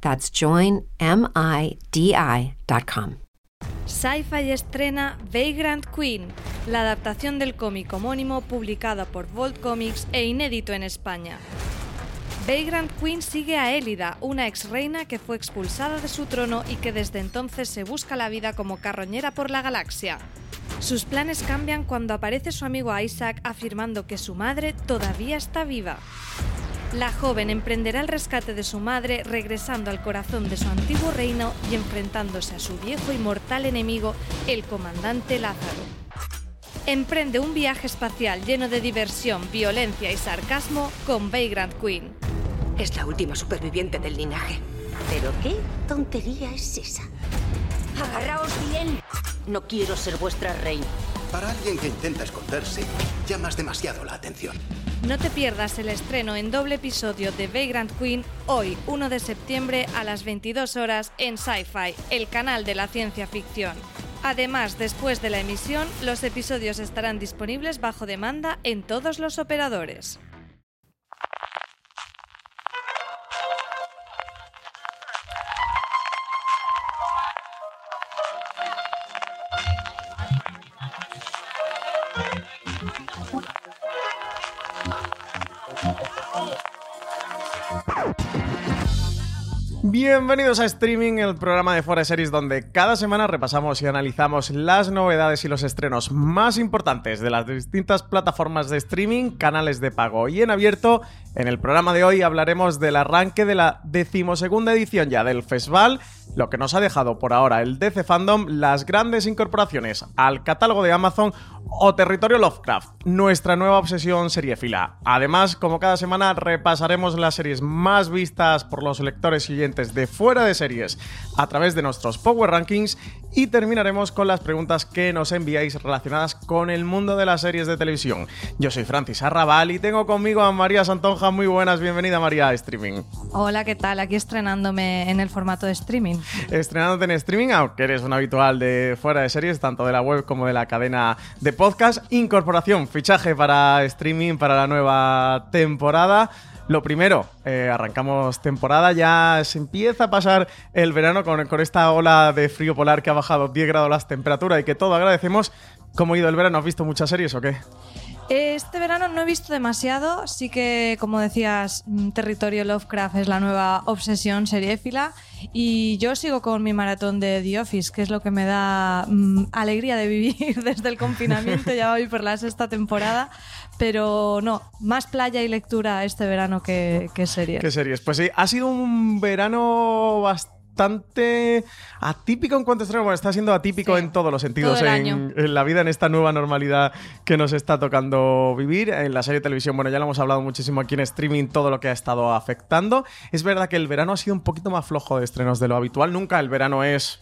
That's joinmidi.com. Sci-Fi estrena Vagrant Queen, la adaptación del cómic homónimo publicada por Vault Comics e inédito en España. Vagrant Queen sigue a Elida, una ex reina que fue expulsada de su trono y que desde entonces se busca la vida como carroñera por la galaxia. Sus planes cambian cuando aparece su amigo Isaac afirmando que su madre todavía está viva. La joven emprenderá el rescate de su madre regresando al corazón de su antiguo reino y enfrentándose a su viejo y mortal enemigo, el comandante Lázaro. Emprende un viaje espacial lleno de diversión, violencia y sarcasmo con Vagrant Queen. Es la última superviviente del linaje. Pero qué tontería es esa. Agarraos bien. No quiero ser vuestra reina. Para alguien que intenta esconderse, llamas demasiado la atención. No te pierdas el estreno en doble episodio de Vagrant Queen hoy, 1 de septiembre a las 22 horas en Sci-Fi, el canal de la ciencia ficción. Además, después de la emisión, los episodios estarán disponibles bajo demanda en todos los operadores. Bienvenidos a Streaming, el programa de de Series donde cada semana repasamos y analizamos las novedades y los estrenos más importantes de las distintas plataformas de streaming, canales de pago y en abierto. En el programa de hoy hablaremos del arranque de la decimosegunda edición ya del festival, lo que nos ha dejado por ahora el DC Fandom, las grandes incorporaciones al catálogo de Amazon o Territorio Lovecraft, nuestra nueva obsesión seriéfila. Además, como cada semana, repasaremos las series más vistas por los lectores y oyentes de fuera de series a través de nuestros Power Rankings y terminaremos con las preguntas que nos enviáis relacionadas con el mundo de las series de televisión. Yo soy Francis Arrabal y tengo conmigo a María Santonja. Muy buenas, bienvenida María a Streaming. Hola, ¿qué tal? Aquí estrenándome en el formato de streaming. Estrenándote en streaming, aunque eres un habitual de fuera de series, tanto de la web como de la cadena de podcast. Incorporación, fichaje para streaming para la nueva temporada. Lo primero, eh, arrancamos temporada, ya se empieza a pasar el verano con, con, esta ola de frío polar que ha bajado 10 grados las temperaturas y que todo agradecemos. ¿Cómo ha ido el verano? ¿Has visto muchas series o qué? Este verano no he visto demasiado, sí que como decías, mm, Territorio Lovecraft es la nueva obsesión seriéfila y yo sigo con mi maratón de The Office, que es lo que me da mmm, alegría de vivir desde el confinamiento, ya voy por la sexta temporada, pero no, más playa y lectura este verano que, que series. ¿Qué series? Pues sí, ha sido un verano bastante bastante atípico en cuanto a estreno. Bueno, está siendo atípico Sí, en todos los sentidos en, en la vida, en esta nueva normalidad que nos está tocando vivir. En la serie de televisión, bueno, ya lo hemos hablado muchísimo aquí en streaming, todo lo que ha estado afectando. Es verdad que el verano ha sido un poquito más flojo de estrenos de lo habitual. Nunca el verano es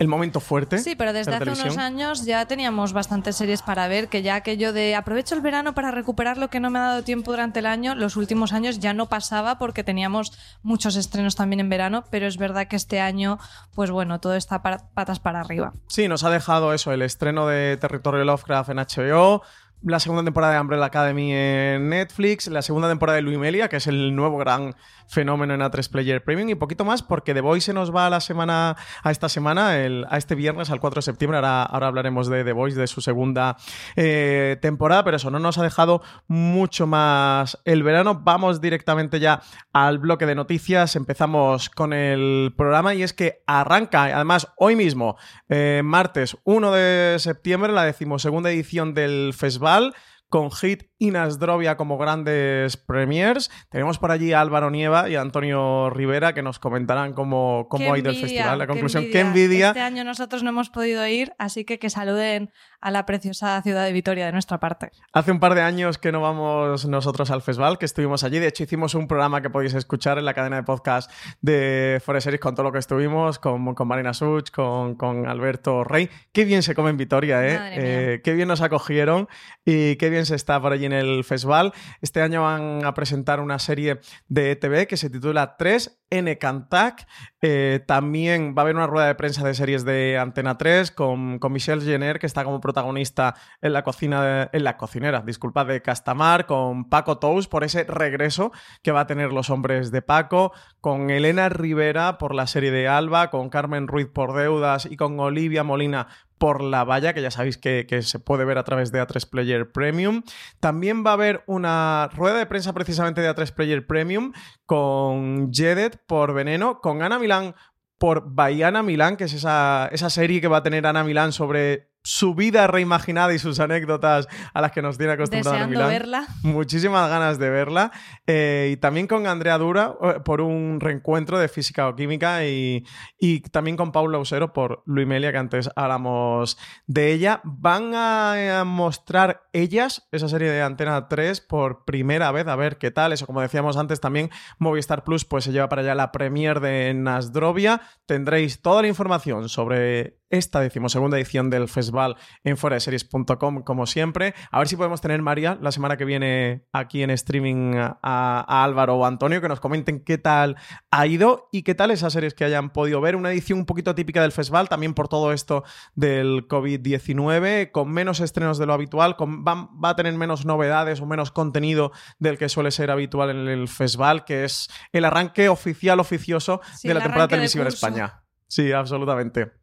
el momento fuerte. Sí, pero desde de hace unos años ya teníamos bastantes series para ver, que ya aquello de aprovecho el verano para recuperar lo que no me ha dado tiempo durante el año, los últimos años ya no pasaba porque teníamos muchos estrenos también en verano, pero es verdad que este año, pues bueno, todo está para- patas para arriba. Sí, nos ha dejado eso, el estreno de Territorio Lovecraft en HBO. La segunda temporada de Umbrella Academy en Netflix, la segunda temporada de Luimelia, que es el nuevo gran fenómeno en A3 Player Premium, y poquito más porque The Voice se nos va a la semana, a esta semana, a este viernes, al 4 de septiembre. Ahora, ahora hablaremos de The Voice, de su segunda eh, temporada, pero eso no nos ha dejado mucho más el verano. Vamos directamente ya al bloque de noticias. Empezamos con el programa y es que arranca, además, hoy mismo, eh, martes 1 de septiembre, la decimosegunda edición del festival mal con Hit y Nasdrovia como grandes premiers. Tenemos por allí a Álvaro Nieva y a Antonio Rivera que nos comentarán cómo, cómo ha ido el festival. La conclusión, qué envidia. Este año nosotros no hemos podido ir, así que que saluden a la preciosa ciudad de Vitoria de nuestra parte. Hace un par de años que no vamos nosotros al festival, que estuvimos allí. De hecho, hicimos un programa que podéis escuchar en la cadena de podcast de Forest Series con todo lo que estuvimos, con, con Marina Such, con, con, Alberto Rey. Qué bien se come en Vitoria, ¿eh? eh qué bien nos acogieron y qué bien se está por allí en el festival. Este año van a presentar una serie de ETV que se titula 3 N Cantac. Eh, también va a haber una rueda de prensa de series de Antena 3 con, con Michelle Jenner, que está como protagonista en la cocina, en la cocinera, disculpa, de Castamar, con Paco Tous por ese regreso que va a tener los hombres de Paco, con Elena Rivera por la serie de Alba, con Carmen Ruiz por Deudas y con Olivia Molina por la valla, que ya sabéis que, se puede ver a través de A3 Player Premium. También va a haber una rueda de prensa precisamente de A3 Player Premium con Jedet por Veneno, con Ana Milán por Baiana Milán, que es esa, esa serie que va a tener Ana Milán sobre su vida reimaginada y sus anécdotas a las que nos tiene acostumbrado Deseando verla. Muchísimas ganas de verla. Eh, y también con Andrea Dura eh, por un reencuentro de física o química y, y también con Paula Usero por Luimelia, que antes hablamos de ella. Van a, mostrar ellas esa serie de Antena 3 por primera vez, a ver qué tal. Eso, como decíamos antes, también Movistar Plus pues se lleva para allá la premier de Nasdrovia. Tendréis toda la información sobre esta decimosegunda edición del festival en foraseries.com, como siempre. A ver si podemos tener, María, la semana que viene aquí en streaming a, Álvaro o Antonio, que nos comenten qué tal ha ido y qué tal esas series que hayan podido ver. Una edición un poquito típica del festival, también por todo esto del COVID-19, con menos estrenos de lo habitual, con, va, a tener menos novedades o menos contenido del que suele ser habitual en el festival, que es el arranque oficial, oficioso de la temporada televisiva en España. Sí, absolutamente.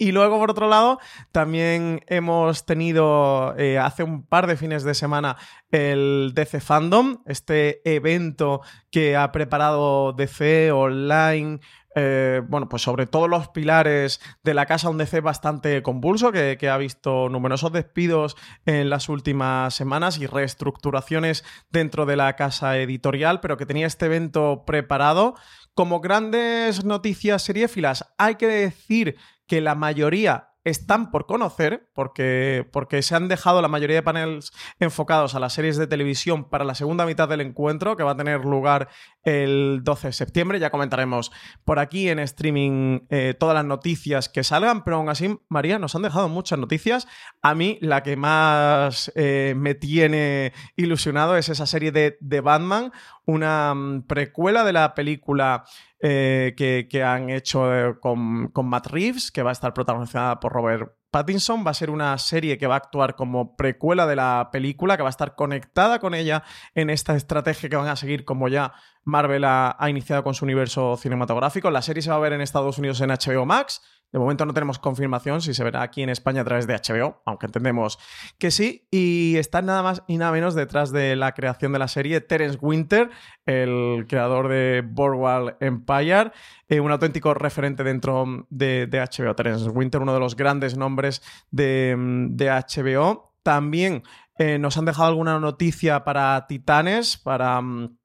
Y luego, por otro lado, también hemos tenido eh, hace un par de fines de semana el DC Fandom, este evento que ha preparado DC online. Eh, bueno, pues sobre todos los pilares de la casa, un DC bastante convulso, que, ha visto numerosos despidos en las últimas semanas y reestructuraciones dentro de la casa editorial, pero que tenía este evento preparado. Como grandes noticias seriéfilas, hay que decir que la mayoría están por conocer, porque, porque se han dejado la mayoría de paneles enfocados a las series de televisión para la segunda mitad del encuentro, que va a tener lugar el 12 de septiembre. Ya comentaremos por aquí en streaming eh, todas las noticias que salgan, pero aún así, María, nos han dejado muchas noticias. A mí, la que más eh, me tiene ilusionado es esa serie de, de Batman, una mm, precuela de la película eh, que, han hecho con, con, Matt Reeves, que va a estar protagonizada por Robert Pattinson. Va a ser una serie que va a actuar como precuela de la película, que va a estar conectada con ella en esta estrategia que van a seguir como ya Marvel ha, ha iniciado con su universo cinematográfico. La serie se va a ver en Estados Unidos en HBO Max de momento no tenemos confirmación si se verá aquí en España a través de HBO, aunque entendemos que sí. Y está nada más y nada menos detrás de la creación de la serie Terence Winter, el creador de Boardwalk Empire, eh, un auténtico referente dentro de, HBO. Terence Winter, uno de los grandes nombres de, HBO. También eh, nos han dejado alguna noticia para Titanes, para mm,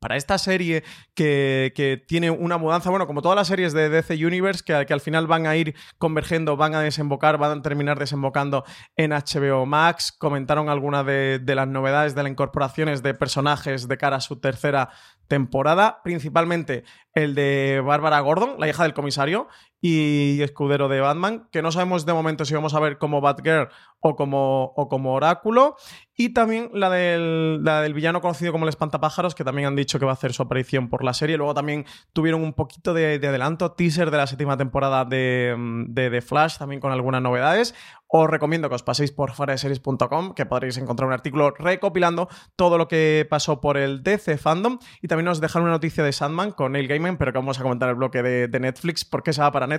para esta serie que, tiene una mudanza, bueno, como todas las series de DC Universe, que, al final van a ir convergiendo, van a desembocar, van a terminar desembocando en HBO Max. Comentaron algunas de, de las novedades de las incorporaciones de personajes de cara a su tercera temporada, principalmente el de Bárbara Gordon, la hija del comisario y escudero de Batman, que no sabemos de momento si vamos a ver como Batgirl o como, o como Oráculo, y también la del, del villano conocido como el Espantapájaros, que también han dicho que va a hacer su aparición por la serie. Luego también tuvieron un poquito de, adelanto, teaser de la séptima temporada de, de Flash, también con algunas novedades. os recomiendo que os paséis por foraseries.com, que podréis encontrar un artículo recopilando todo lo que pasó por el DC Fandom y también os dejar una noticia de Sandman con Neil Gaiman, pero que vamos a comentar el bloque de, Netflix, porque se va para Netflix.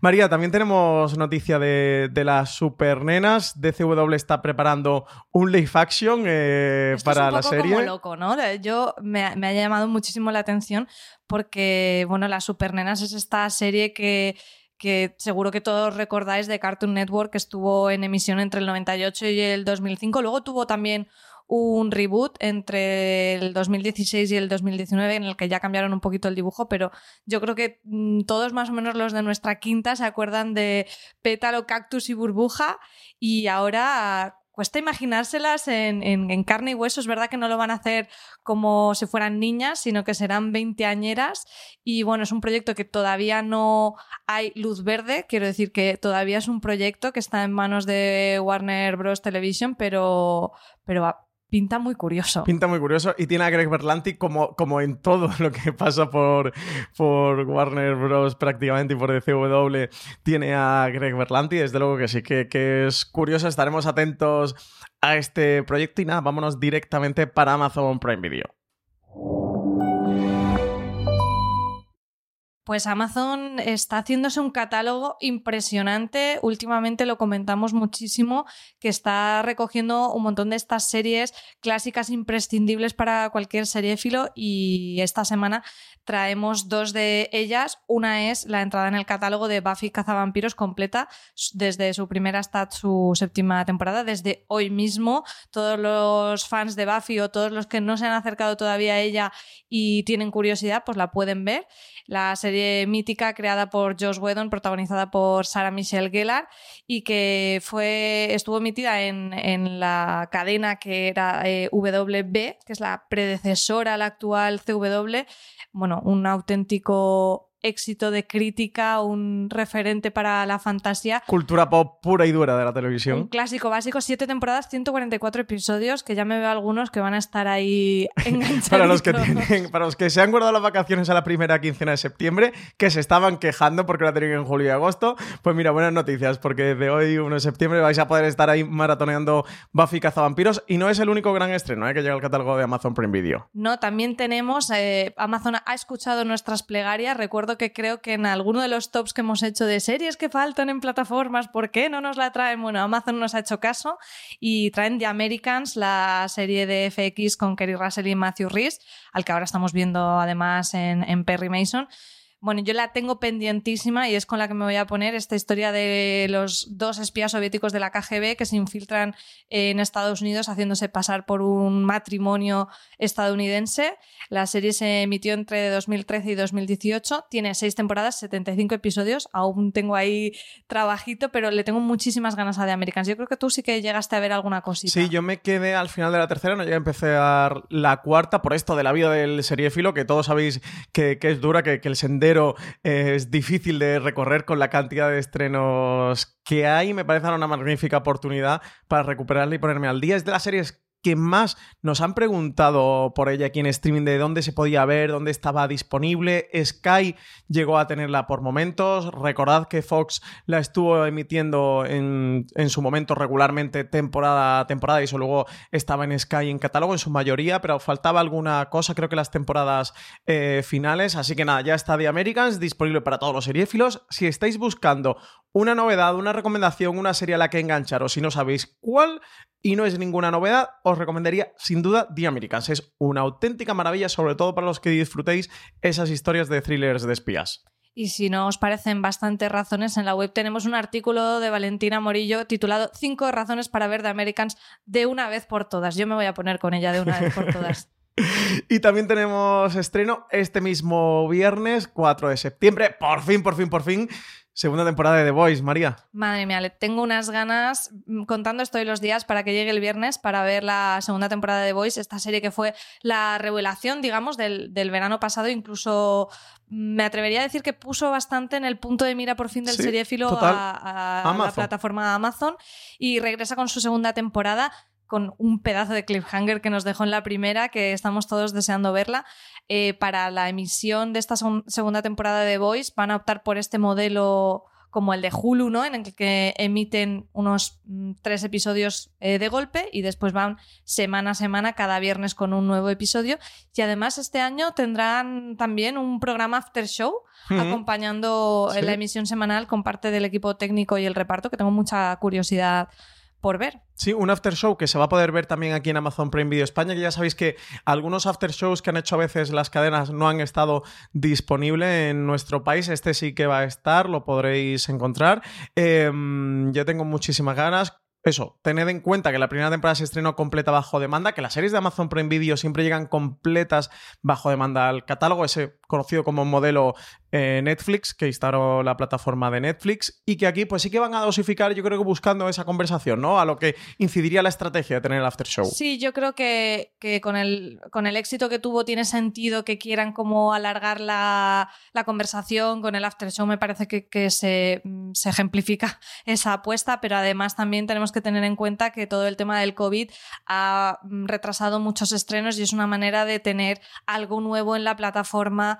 María, también tenemos noticia de, de las supernenas. DCW está preparando un live action eh, para es un la serie. Como loco, ¿no? Yo me, me ha llamado muchísimo la atención porque, bueno, Las Supernenas es esta serie que que seguro que todos recordáis de Cartoon Network que estuvo en emisión entre el 98 y el 2005. Luego tuvo también un reboot entre el 2016 y el 2019 en el que ya cambiaron un poquito el dibujo, pero yo creo que mm, todos más o menos los de nuestra quinta se acuerdan de Pétalo, Cactus y Burbuja y ahora cuesta imaginárselas en, carne y hueso. Es verdad que no lo van a hacer como si fueran niñas, sino que serán veinteañeras. Y bueno, es un proyecto que todavía no hay luz verde. Quiero decir que todavía es un proyecto que está en manos de Warner Bros. Television, pero, pero pinta muy curioso. Pinta muy curioso y tiene a Greg Berlanti como, como en todo lo que pasa por, por Warner Bros. prácticamente y por DCW. Tiene a Greg Berlanti, desde luego que sí que, que es curioso. Estaremos atentos a este proyecto y nada, vámonos directamente para Amazon Prime Video. Pues Amazon está haciéndose un catálogo impresionante. Últimamente lo comentamos muchísimo, que está recogiendo un montón de estas series clásicas imprescindibles para cualquier seriéfilo y esta semana traemos dos de ellas. Una es la entrada en el catálogo de Buffy Cazavampiros completa desde su primera hasta su séptima temporada. Desde hoy mismo, todos los fans de Buffy o todos los que no se han acercado todavía a ella y tienen curiosidad, pues la pueden ver la serie mítica creada por Josh Whedon, protagonizada por Sarah Michelle Gellar y que fue, estuvo emitida en, la cadena que era eh, WB, que es la predecesora a la actual CW. Bueno, un auténtico éxito de crítica, un referente para la fantasía. Cultura pop pura y dura de la televisión. Un clásico básico, siete temporadas, 144 episodios, que ya me veo algunos que van a estar ahí enganchados. para, los que para los que se han guardado las vacaciones a la primera quincena de septiembre, que se estaban quejando porque la tenían en julio y agosto, pues mira, buenas noticias, porque desde hoy, 1 de septiembre, vais a poder estar ahí maratoneando Buffy Cazavampiros y no es el único gran estreno ¿eh? que llega al catálogo de Amazon Prime Video. No, también tenemos, eh, Amazon ha escuchado nuestras plegarias, recuerdo que creo que en alguno de los tops que hemos hecho de series que faltan en plataformas, ¿por qué no nos la traen? Bueno, Amazon nos ha hecho caso y traen The Americans, la serie de FX con Kerry Russell y Matthew Rhys, al que ahora estamos viendo además en, en Perry Mason. Bueno, yo la tengo pendientísima y es con la que me voy a poner esta historia de los dos espías soviéticos de la KGB que se infiltran en Estados Unidos haciéndose pasar por un matrimonio estadounidense. La serie se emitió entre 2013 y 2018, tiene seis temporadas, 75 episodios, aún tengo ahí trabajito, pero le tengo muchísimas ganas a The Americans. Yo creo que tú sí que llegaste a ver alguna cosita. Sí, yo me quedé al final de la tercera, no llegué a empezar la cuarta por esto de la vida del seriéfilo, que todos sabéis que, es dura, que, que el sendero pero es difícil de recorrer con la cantidad de estrenos que hay. Me parece una magnífica oportunidad para recuperarla y ponerme al día. Es de las series que más nos han preguntado por ella aquí en streaming de dónde se podía ver, dónde estaba disponible. Sky llegó a tenerla por momentos. Recordad que Fox la estuvo emitiendo en, su momento regularmente temporada a temporada y eso luego estaba en Sky en catálogo en su mayoría, pero faltaba alguna cosa, creo que las temporadas eh, finales. Así que nada, ya está The Americans disponible para todos los seriéfilos. Si estáis buscando una novedad, una recomendación, una serie a la que enganchar o si no sabéis cuál, y no es ninguna novedad, os recomendaría sin duda The Americans. Es una auténtica maravilla, sobre todo para los que disfrutéis esas historias de thrillers de espías. Y si no os parecen bastantes razones, en la web tenemos un artículo de Valentina Morillo titulado Cinco razones para ver The Americans de una vez por todas. Yo me voy a poner con ella de una vez por todas. y también tenemos estreno este mismo viernes, 4 de septiembre. Por fin, por fin, por fin segunda temporada de The Voice, María. Madre mía, le tengo unas ganas, mm, contando estoy los días para que llegue el viernes para ver la segunda temporada de The Voice, esta serie que fue la revelación, digamos, del, verano pasado, incluso mm, me atrevería a decir que puso bastante en el punto de mira por fin del seriéfilo a, a la plataforma Amazon y regresa con su segunda temporada con un pedazo de cliffhanger que nos dejó en la primera, que estamos todos deseando verla. Eh, para la emisión de esta segunda temporada de Voice van a optar por este modelo como el de Hulu, ¿no? En el que emiten unos mm, tres episodios eh, de golpe y después van semana a semana, cada viernes con un nuevo episodio. Y además este año tendrán también un programa after show acompañando la emisión semanal con parte del equipo técnico y el reparto, que tengo mucha curiosidad por ver. Sí, un after show que se va a poder ver también aquí en Amazon Prime Video España, que ya sabéis que algunos after shows que han hecho a veces las cadenas no han estado disponibles en nuestro país. Este sí que va a estar, lo podréis encontrar. Em, yo tengo muchísimas ganas eso, tened en cuenta que la primera temporada se estrenó completa bajo demanda, que las series de Amazon Prime Video siempre llegan completas bajo demanda al catálogo, ese conocido como modelo eh, Netflix, que instaló la plataforma de Netflix, y que aquí pues sí que van a dosificar, yo creo que buscando esa conversación, ¿no? A lo que incidiría la estrategia de tener el after show. Sí, yo creo que, con, el, con el éxito que tuvo tiene sentido que quieran como alargar la, conversación con el after show, me parece que, que se, se ejemplifica esa apuesta, pero además también tenemos que tener en cuenta que todo el tema del COVID ha retrasado muchos estrenos y es una manera de tener algo nuevo en la plataforma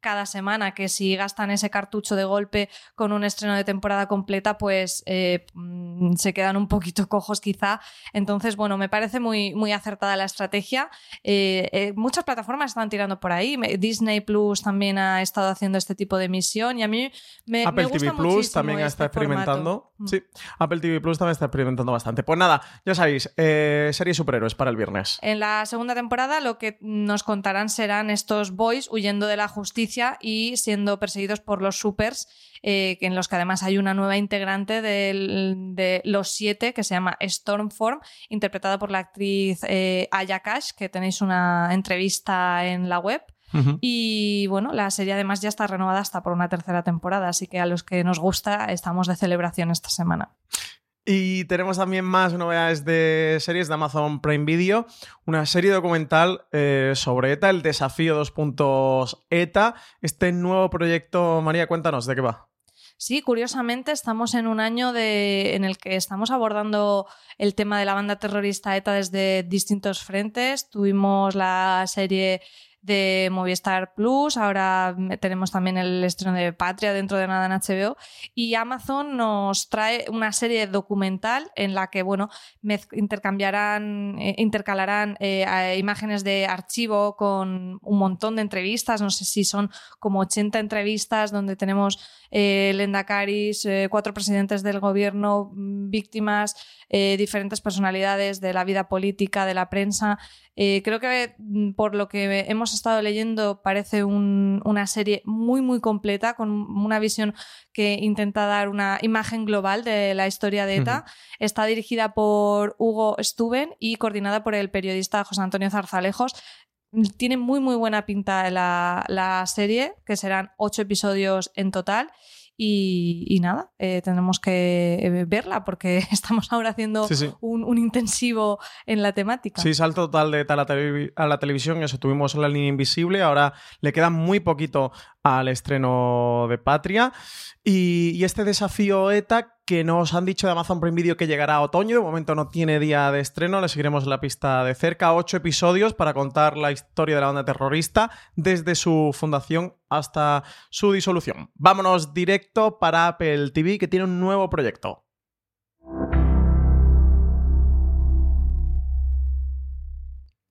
cada semana, que si gastan ese cartucho de golpe con un estreno de temporada completa, pues eh, mm, se quedan un poquito cojos quizá. Entonces, bueno, me parece muy, muy acertada la estrategia. Eh, eh, muchas plataformas están tirando por ahí. Disney Plus también ha estado haciendo este tipo de emisión y a mí me, Apple TV Plus también este está experimentando. Mm. Sí, Apple TV Plus también está experimentando bastante. Pues nada, ya sabéis, serie superhéroes para el viernes. En la segunda temporada lo que nos contarán serán estos boys huyendo de la justicia y siendo perseguidos por los supers, eh, en los que además hay una nueva integrante de Los Siete que se llama Stormform, interpretada por la actriz eh, Aya Cash, que tenéis una entrevista en la web. Y bueno, la serie además ya está renovada hasta por una tercera temporada, así que a los que nos gusta estamos de celebración esta semana. Y tenemos también más novedades de series de Amazon Prime Video. Una serie documental eh, sobre ETA, el desafío 2. ETA. Este nuevo proyecto, María, cuéntanos de qué va. Sí, curiosamente estamos en un año de, en el que estamos abordando el tema de la banda terrorista ETA desde distintos frentes. Tuvimos la serie de Movistar Plus, ahora tenemos también el estreno de Patria dentro de nada en HBO y Amazon nos trae una serie documental en la que, bueno, intercambiarán, eh, intercalarán eh, imágenes de archivo con un montón de entrevistas, no sé si son como 80 entrevistas donde tenemos eh, Lendacaris, eh, cuatro presidentes del gobierno, mm, víctimas, diferentes personalidades de la vida política, de la prensa. creo que mm, por lo que hemos estado leyendo parece una serie muy, muy completa, con una visión que intenta dar una imagen global de la historia de ETA. Está dirigida por Hugo Stuben y coordinada por el periodista José Antonio Zarzalejos. Tiene muy, muy buena pinta la, la serie, que serán ocho episodios en total. Y, nada, eh, tenemos que eh, verla porque estamos ahora haciendo Un, intensivo en la temática. Sí, salto total de tal a, la televisión, eso tuvimos la línea invisible, ahora le queda muy poquito al estreno de Patria. Y, este desafío ETA que nos han dicho de Amazon Prime Video que llegará a otoño, de momento no tiene día de estreno, le seguiremos la pista de cerca, ocho episodios para contar la historia de la banda terrorista desde su fundación hasta su disolución. Vámonos directo para Apple TV que tiene un nuevo proyecto.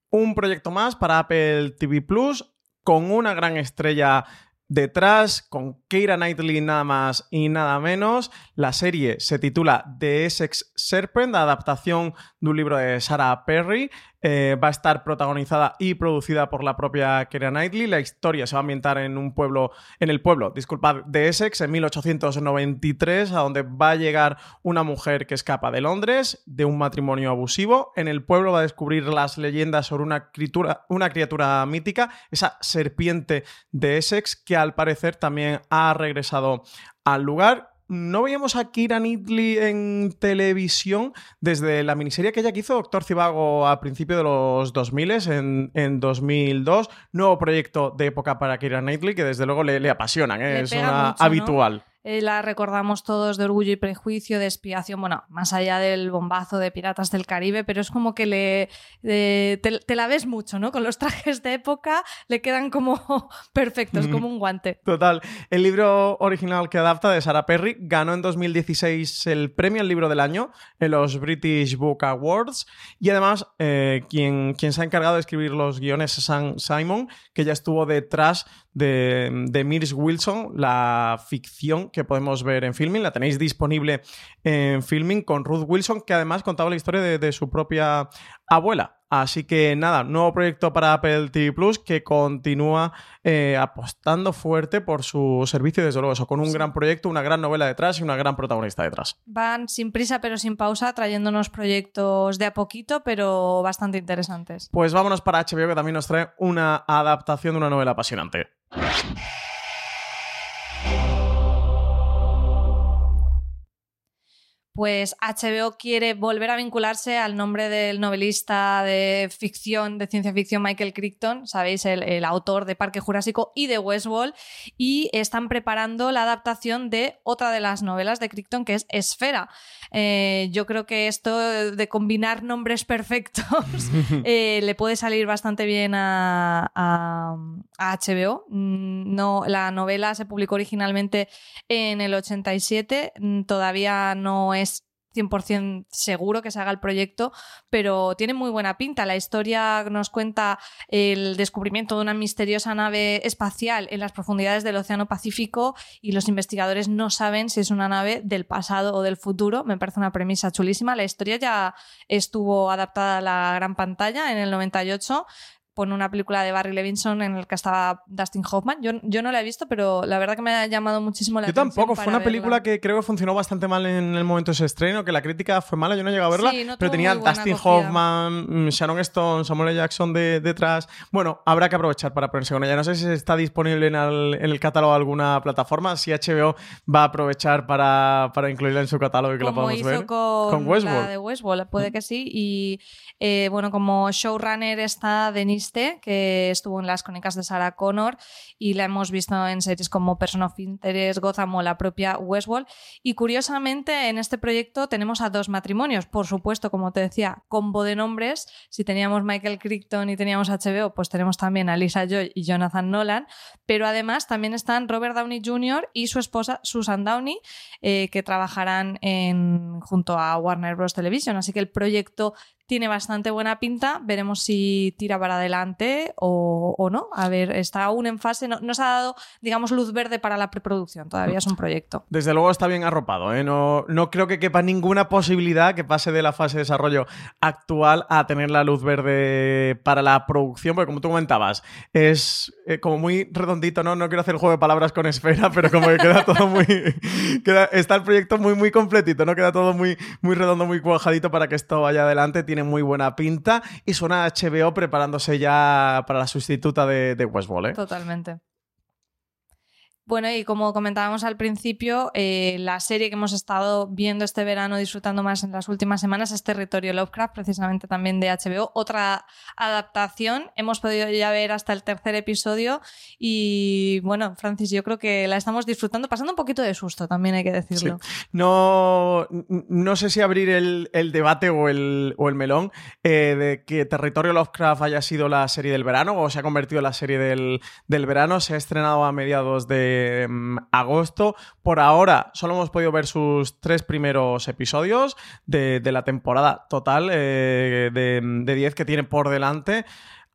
Un proyecto más para Apple TV Plus con una gran estrella Detrás, con Keira Knightley nada más y nada menos, la serie se titula The Essex Serpent, adaptación de un libro de Sarah Perry, eh, va a estar protagonizada y producida por la propia Keira Knightley. La historia se va a ambientar en un pueblo, en el pueblo, disculpad, de Essex en 1893, a donde va a llegar una mujer que escapa de Londres de un matrimonio abusivo. En el pueblo va a descubrir las leyendas sobre una criatura, una criatura mítica, esa serpiente de Essex, que al parecer también ha regresado al lugar no veíamos a Kira Knightley en televisión desde la miniserie que ella hizo Doctor Cibago a principios de los 2000, en, en 2002. Nuevo proyecto de época para Kira Knightley que desde luego le, le apasionan, ¿eh? es una habitual. Eh, la recordamos todos de Orgullo y Prejuicio, de Expiación, bueno, más allá del bombazo de Piratas del Caribe, pero es como que le te, te, la ves mucho, ¿no? Con los trajes de época le quedan como perfectos, como un guante. Total. El libro original que adapta de Sarah Perry ganó en 2016 el premio al libro del año en los British Book Awards y además eh, quien, quien se ha encargado de escribir los guiones es Sam Simon, que ya estuvo detrás de, de Mirs Wilson, la ficción que podemos ver en filming. La tenéis disponible en filming con Ruth Wilson, que además contaba la historia de, de su propia abuela. Así que nada, nuevo proyecto para Apple TV Plus que continúa eh, apostando fuerte por su servicio, desde luego, eso, con un gran proyecto, una gran novela detrás y una gran protagonista detrás. Van sin prisa pero sin pausa, trayéndonos proyectos de a poquito, pero bastante interesantes. Pues vámonos para HBO, que también nos trae una adaptación de una novela apasionante. Pues HBO quiere volver a vincularse al nombre del novelista de ficción, de ciencia ficción Michael Crichton, sabéis, el, autor de Parque Jurásico y de Westworld, y están preparando la adaptación de otra de las novelas de Crichton, que es Esfera. Eh, yo creo que esto de combinar nombres perfectos eh, le puede salir bastante bien a, HBO. Mm, no, la novela se publicó originalmente en el 87, mm, todavía no es 100% seguro que se haga el proyecto, pero tiene muy buena pinta. La historia nos cuenta el descubrimiento de una misteriosa nave espacial en las profundidades del Océano Pacífico y los investigadores no saben si es una nave del pasado o del futuro. Me parece una premisa chulísima. La historia ya estuvo adaptada a la gran pantalla en el 98 pone una película de Barry Levinson en el que estaba Dustin Hoffman. Yo, yo no la he visto, pero la verdad que me ha llamado muchísimo la atención. Yo tampoco, fue una película que creo que funcionó bastante mal en el momento de su estreno, que la crítica fue mala, yo no llegué a verla, pero tenía Dustin Hoffman, mm, Sharon Stone, Samuel L. Jackson detrás. Bueno, habrá que aprovechar para ponerse con ella. No sé si está disponible en el, catálogo de alguna plataforma, si HBO va a aprovechar para, para incluirla en su catálogo y que la podamos ver. Con, con Westworld. La de Westworld, puede que sí. Y eh, bueno, como showrunner está Denise que estuvo en las crónicas de Sarah Connor y la hemos visto en series como Person of Interest, Gotham o la propia Westworld. Y curiosamente, en este proyecto tenemos a dos matrimonios. Por supuesto, como te decía, combo de nombres. Si teníamos Michael Crichton y teníamos HBO, pues tenemos también a Lisa Joy y Jonathan Nolan. Pero además también están Robert Downey Jr. y su esposa Susan Downey, eh, que trabajarán en, junto a Warner Bros. Television. Así que el proyecto tiene bastante buena pinta. Veremos si tira para adelante o, no. A ver, está aún en fase. No, se ha dado, digamos, luz verde para la preproducción. Todavía es un proyecto. Desde luego está bien arropado. ¿eh? No, no creo que quepa ninguna posibilidad que pase de la fase de desarrollo actual a tener la luz verde para la producción. Porque como tú comentabas, es eh, como muy redondito, ¿no? No quiero hacer el juego de palabras con esfera, pero como que queda todo muy. está el proyecto muy, muy completito, ¿no? Queda todo muy, muy redondo, muy cuajadito para que esto vaya adelante tiene muy buena pinta y suena HBO preparándose ya para la sustituta de, de Westworld. ¿eh? Totalmente. Bueno, y como comentábamos al principio, eh, la serie que hemos estado viendo este verano, disfrutando más en las últimas semanas, es Territorio Lovecraft, precisamente también de HBO. Otra adaptación, hemos podido ya ver hasta el tercer episodio y bueno, Francis, yo creo que la estamos disfrutando, pasando un poquito de susto, también hay que decirlo. No, no sé si abrir el, debate o el, o el melón eh, de que Territorio Lovecraft haya sido la serie del verano o se ha convertido en la serie del, del verano. Se ha estrenado a mediados de Em, agosto. Por ahora solo hemos podido ver sus tres primeros episodios de, la temporada total eh, de 10 que tiene por delante.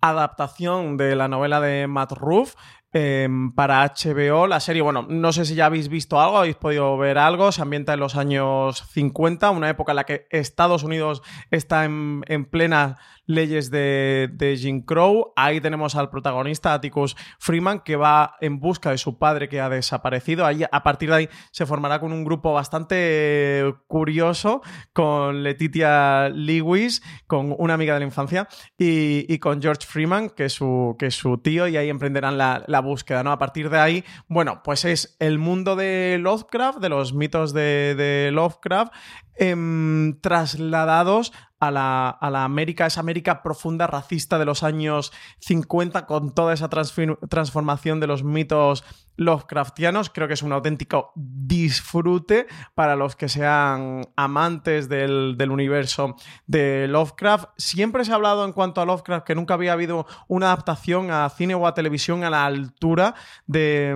Adaptación de la novela de Matt Ruff. Em, para HBO. La serie, bueno, no sé si ya habéis visto algo, habéis podido ver algo. Se ambienta en los años 50, una época en la que Estados Unidos está en plena leyes de, Jim Crow. Ahí tenemos al protagonista, Atticus Freeman, que va en busca de su padre que ha desaparecido. Ahí, a partir de ahí se formará con un grupo bastante curioso, con Letitia Lewis, con una amiga de la infancia, y, con George Freeman, que es su, tío, y ahí emprenderán la, búsqueda. ¿no? A partir de ahí, bueno, pues es el mundo de Lovecraft, de los mitos de, Lovecraft, em, trasladados a la, América, esa América profunda racista de los años 50 con toda esa transformación de los mitos Lovecraftianos. Creo que es un auténtico disfrute para los que sean amantes del, universo de Lovecraft. Siempre se ha hablado en cuanto a Lovecraft que nunca había habido una adaptación a cine o a televisión a la altura de,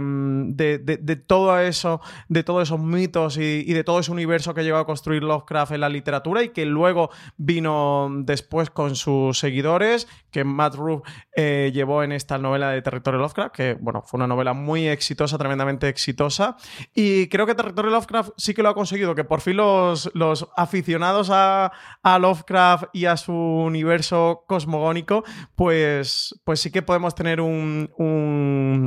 de, todo eso, de todos esos mitos y, de todo ese universo que llegó a construir Lovecraft en la literatura y que luego vino después con sus seguidores, que Matt Roof eh, llevó en esta novela de Territorio Lovecraft, que bueno, fue una novela muy exitosa, tremendamente exitosa. Y creo que Territorio Lovecraft sí que lo ha conseguido, que por fin los, los aficionados a, Lovecraft y a su universo cosmogónico, pues, pues sí que podemos tener un,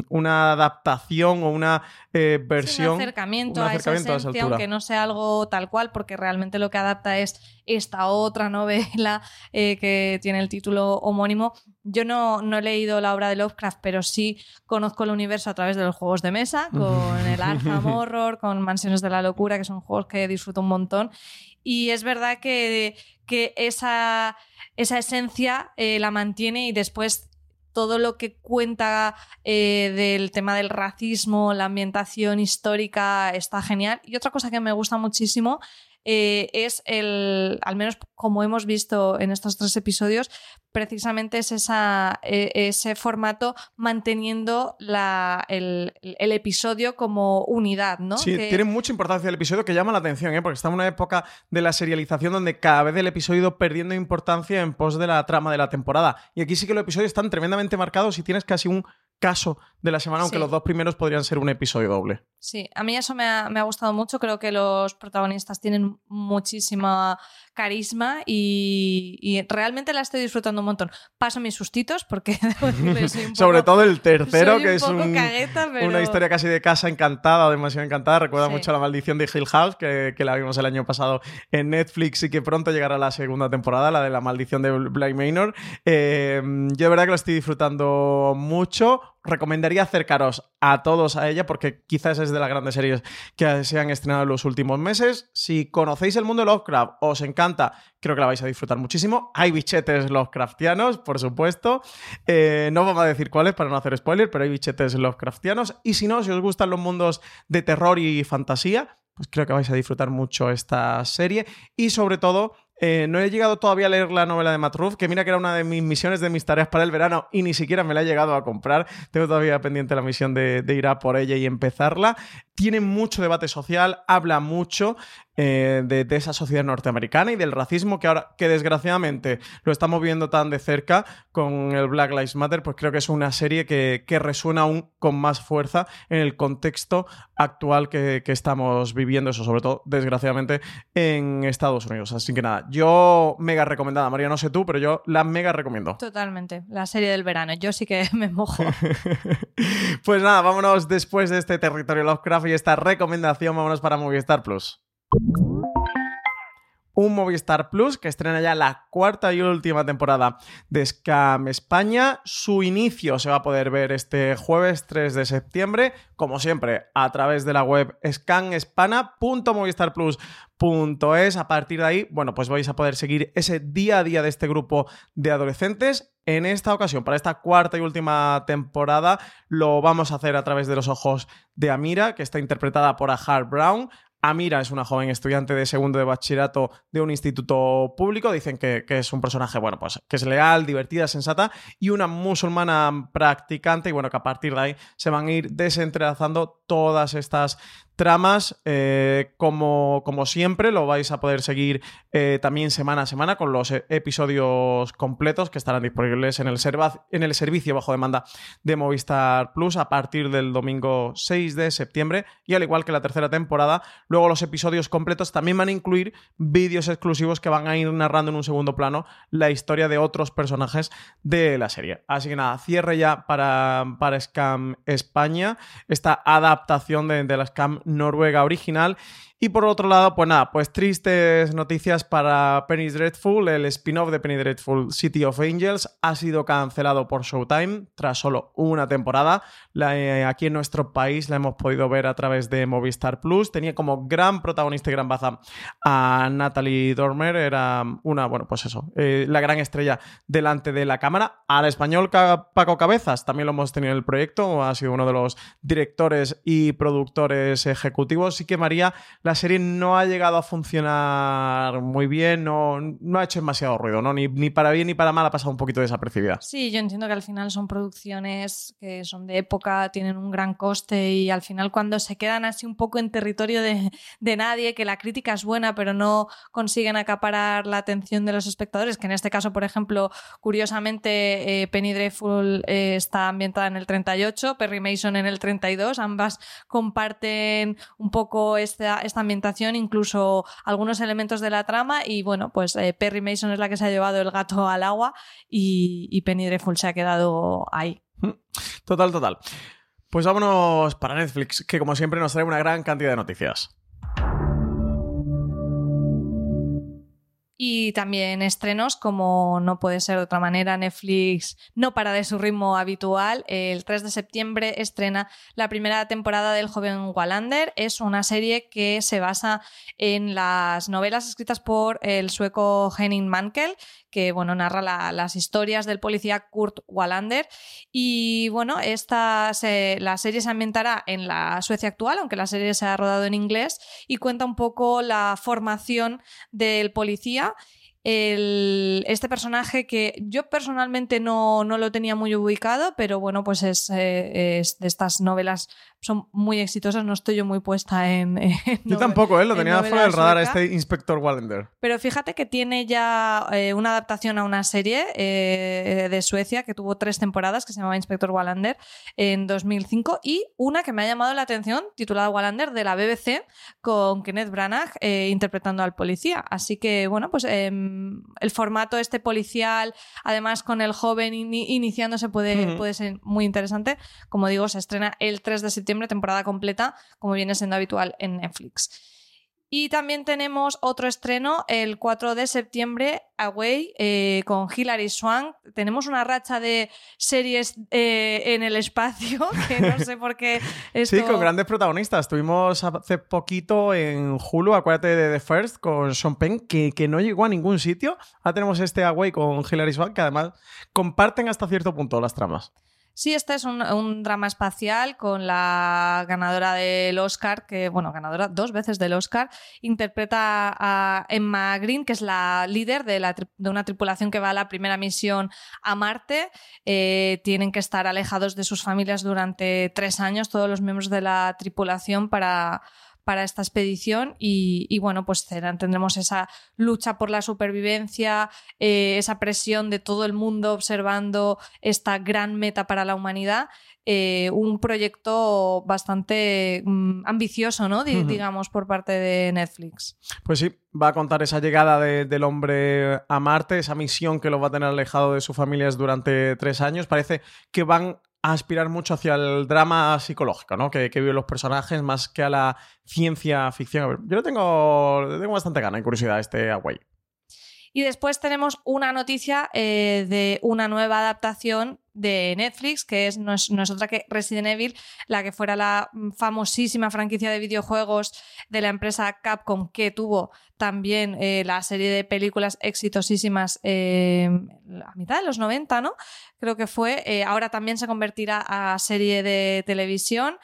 una adaptación o una eh, versión. un acercamiento, a, esa esencia, aunque no sea algo tal cual, porque realmente lo que adapta es esta otra novela eh, que tiene el título homónimo. Yo no, no, he leído la obra de Lovecraft, pero sí conozco el universo a través de los juegos de mesa, con el Arkham Horror, con Mansiones de la Locura, que son juegos que disfruto un montón. Y es verdad que, que esa, esa esencia eh, la mantiene y después todo lo que cuenta eh, del tema del racismo, la ambientación histórica está genial. Y otra cosa que me gusta muchísimo eh, es el, al menos como hemos visto en estos tres episodios, precisamente es esa, e, ese formato manteniendo la, el, episodio como unidad, ¿no? Sí, tiene mucha importancia el episodio que llama la atención, ¿eh? porque estamos en una época de la serialización donde cada vez el episodio perdiendo importancia en pos de la trama de la temporada. Y aquí sí que los episodios están tremendamente marcados y tienes casi un caso de la semana, aunque los dos primeros podrían ser un episodio doble. Sí, a mí eso me ha, me ha, gustado mucho. Creo que los protagonistas tienen muchísima carisma y, realmente la estoy disfrutando un montón. Paso mis sustitos porque Sobre todo el tercero, que es una historia casi de casa encantada, demasiado encantada. Recuerda mucho la maldición de Hill House, que, la vimos el año pasado en Netflix y que pronto llegará la segunda temporada, la de la maldición de Bly Manor. Eh, yo de verdad que lo estoy disfrutando mucho recomendaría acercaros a todos a ella porque quizás es de las grandes series que se han estrenado en los últimos meses. Si conocéis el mundo de Lovecraft, os encanta, creo que la vais a disfrutar muchísimo. Hay bichetes Lovecraftianos, por supuesto. Eh, no vamos a decir cuáles para no hacer spoiler, pero hay bichetes Lovecraftianos. Y si no, si os gustan los mundos de terror y fantasía, pues creo que vais a disfrutar mucho esta serie. Y sobre todo, eh, no he llegado todavía a leer la novela de Matt que mira que era una de mis misiones de mis tareas para el verano y ni siquiera me la he llegado a comprar. Tengo todavía pendiente la misión de, de ir a por ella y empezarla. Tiene mucho debate social, habla mucho eh, de, esa sociedad norteamericana y del racismo que ahora, que desgraciadamente lo estamos viendo tan de cerca con el Black Lives Matter, pues creo que es una serie que, resuena aún con más fuerza en el contexto actual que, estamos viviendo, eso sobre todo, desgraciadamente, en Estados Unidos. Así que nada, yo mega recomendada, María, no sé tú, pero yo la mega recomiendo. Totalmente, la serie del verano, yo sí que me mojo. pues nada, vámonos después de este territorio Lovecraft y esta recomendación, vámonos para Movistar Plus un Movistar Plus que estrena ya la cuarta y última temporada de Scam España. Su inicio se va a poder ver este jueves 3 de septiembre, como siempre, a través de la web scanespana.movistarplus.es. A partir de ahí, bueno, pues vais a poder seguir ese día a día de este grupo de adolescentes. En esta ocasión, para esta cuarta y última temporada, lo vamos a hacer a través de los ojos de Amira, que está interpretada por Ahar Brown. Amira es una joven estudiante de segundo de bachillerato de un instituto público. Dicen que, es un personaje, bueno, pues que es leal, divertida, sensata y una musulmana practicante. Y bueno, que a partir de ahí se van a ir desentrelazando todas estas tramas. Eh, como, como, siempre, lo vais a poder seguir eh, también semana a semana con los e, episodios completos que estarán disponibles en el, en el servicio bajo demanda de Movistar Plus a partir del domingo 6 de septiembre. Y al igual que la tercera temporada, luego los episodios completos también van a incluir vídeos exclusivos que van a ir narrando en un segundo plano la historia de otros personajes de la serie. Así que nada, cierre ya para, para Scam España, esta adaptación de, de la Scam Noruega original. Y por otro lado, pues nada, pues tristes noticias para Penny Dreadful. El spin-off de Penny Dreadful, City of Angels, ha sido cancelado por Showtime tras solo una temporada. Eh, aquí en nuestro país la hemos podido ver a través de Movistar Plus. Tenía como gran protagonista y gran baza a Natalie Dormer. Era una, bueno, pues eso, eh, la gran estrella delante de la cámara. Al español Paco Cabezas también lo hemos tenido en el proyecto. Ha sido uno de los directores y productores ejecutivos. Sí que María la serie no ha llegado a funcionar muy bien, no, no ha hecho demasiado ruido, ¿no? Ni, ni, para bien ni para mal ha pasado un poquito desapercibida. Sí, yo entiendo que al final son producciones que son de época, tienen un gran coste y al final cuando se quedan así un poco en territorio de, de nadie, que la crítica es buena pero no consiguen acaparar la atención de los espectadores, que en este caso, por ejemplo, curiosamente, eh, Penny Dreadful eh, está ambientada en el 38, Perry Mason en el 32, ambas comparten un poco esta, esta ambientación, incluso algunos elementos de la trama. Y bueno, pues eh, Perry Mason es la que se ha llevado el gato al agua y, Penny Dreadful se ha quedado ahí. Total, total. Pues vámonos para Netflix, que como siempre nos trae una gran cantidad de noticias. Y también estrenos, como no puede ser de otra manera, Netflix no para de su ritmo habitual. El 3 de septiembre estrena la primera temporada del joven Wallander. Es una serie que se basa en las novelas escritas por el sueco Henning Mankell, que bueno, narra las historias del policía Kurt Wallander. Y bueno, esta la serie se ambientará en la Suecia actual, aunque la serie se ha rodado en inglés, y cuenta un poco la formación del policía out este personaje que yo personalmente no, lo tenía muy ubicado, pero bueno, pues es, eh, es de estas novelas son muy exitosas, no estoy yo muy puesta en... yo tampoco, ¿eh? lo tenía fuera del radar este Inspector Wallander. Pero fíjate que tiene ya eh, una adaptación a una serie eh, de Suecia que tuvo tres temporadas que se llamaba Inspector Wallander en 2005 y una que me ha llamado la atención titulada Wallander de la BBC con Kenneth Branagh interpretando al policía. Así que bueno, pues em, el formato este policial, además con el joven iniciándose puede, puede ser muy interesante. Como digo, se estrena el 3 de septiembre temporada completa, como viene siendo habitual en Netflix. Y también tenemos otro estreno el 4 de septiembre, Away, eh, con Hilary Swank. Tenemos una racha de series eh, en el espacio, que no sé por qué. Sí, con grandes protagonistas. Tuvimos hace poquito en Hulu, acuérdate de The First, con Sean Penn, que, que no llegó a ningún sitio. Ahora tenemos este Away con Hilary Swank, que además comparten hasta cierto punto las tramas. Sí, este es un, drama espacial con la ganadora del Oscar, que, bueno, ganadora dos veces del Oscar, interpreta a Emma Green, que es la líder de, la, de una tripulación que va a la primera misión a Marte. Eh, tienen que estar alejados de sus familias durante tres años, todos los miembros de la tripulación, para para esta expedición y, bueno, pues tendremos esa lucha por la supervivencia, eh, esa presión de todo el mundo observando esta gran meta para la humanidad. Eh, un proyecto bastante mm, ambicioso, ¿no? digamos, por parte de Netflix. Pues sí, va a contar esa llegada del hombre a Marte, esa misión que lo va a tener alejado de sus familias durante tres años. Parece que van aspirar mucho hacia el drama psicológico, ¿no? Que, que viven los personajes más que a la ciencia ficción. Yo lo tengo, tengo bastante gana y curiosidad este Away. Y después tenemos una noticia eh, de una nueva adaptación de Netflix, que es no, es otra que Resident Evil, la que fuera la famosísima franquicia de videojuegos de la empresa Capcom, que tuvo también eh, la serie de películas exitosísimas eh, a mitad de los 90, ¿no? Creo que fue. ahora también se convertirá a serie de televisión.